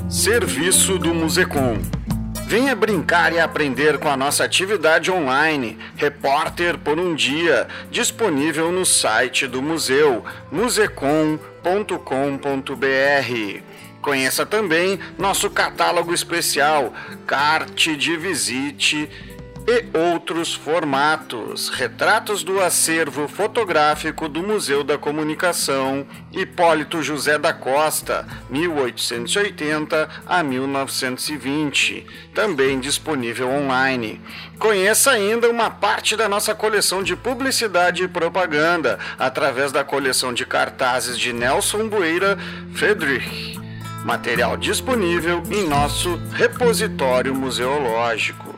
A: Serviço do Musecom. Venha brincar e aprender com a nossa atividade online, Repórter por um Dia, disponível no site do museu, musecom.com.br. Conheça também nosso catálogo especial, Carte de Visite e outros formatos. Retratos do acervo fotográfico do Museu da Comunicação, Hipólito José da Costa, 1880 a 1920, também disponível online. Conheça ainda uma parte da nossa coleção de publicidade e propaganda através da coleção de cartazes de Nelson Bueira Friedrich. Material disponível em nosso repositório museológico.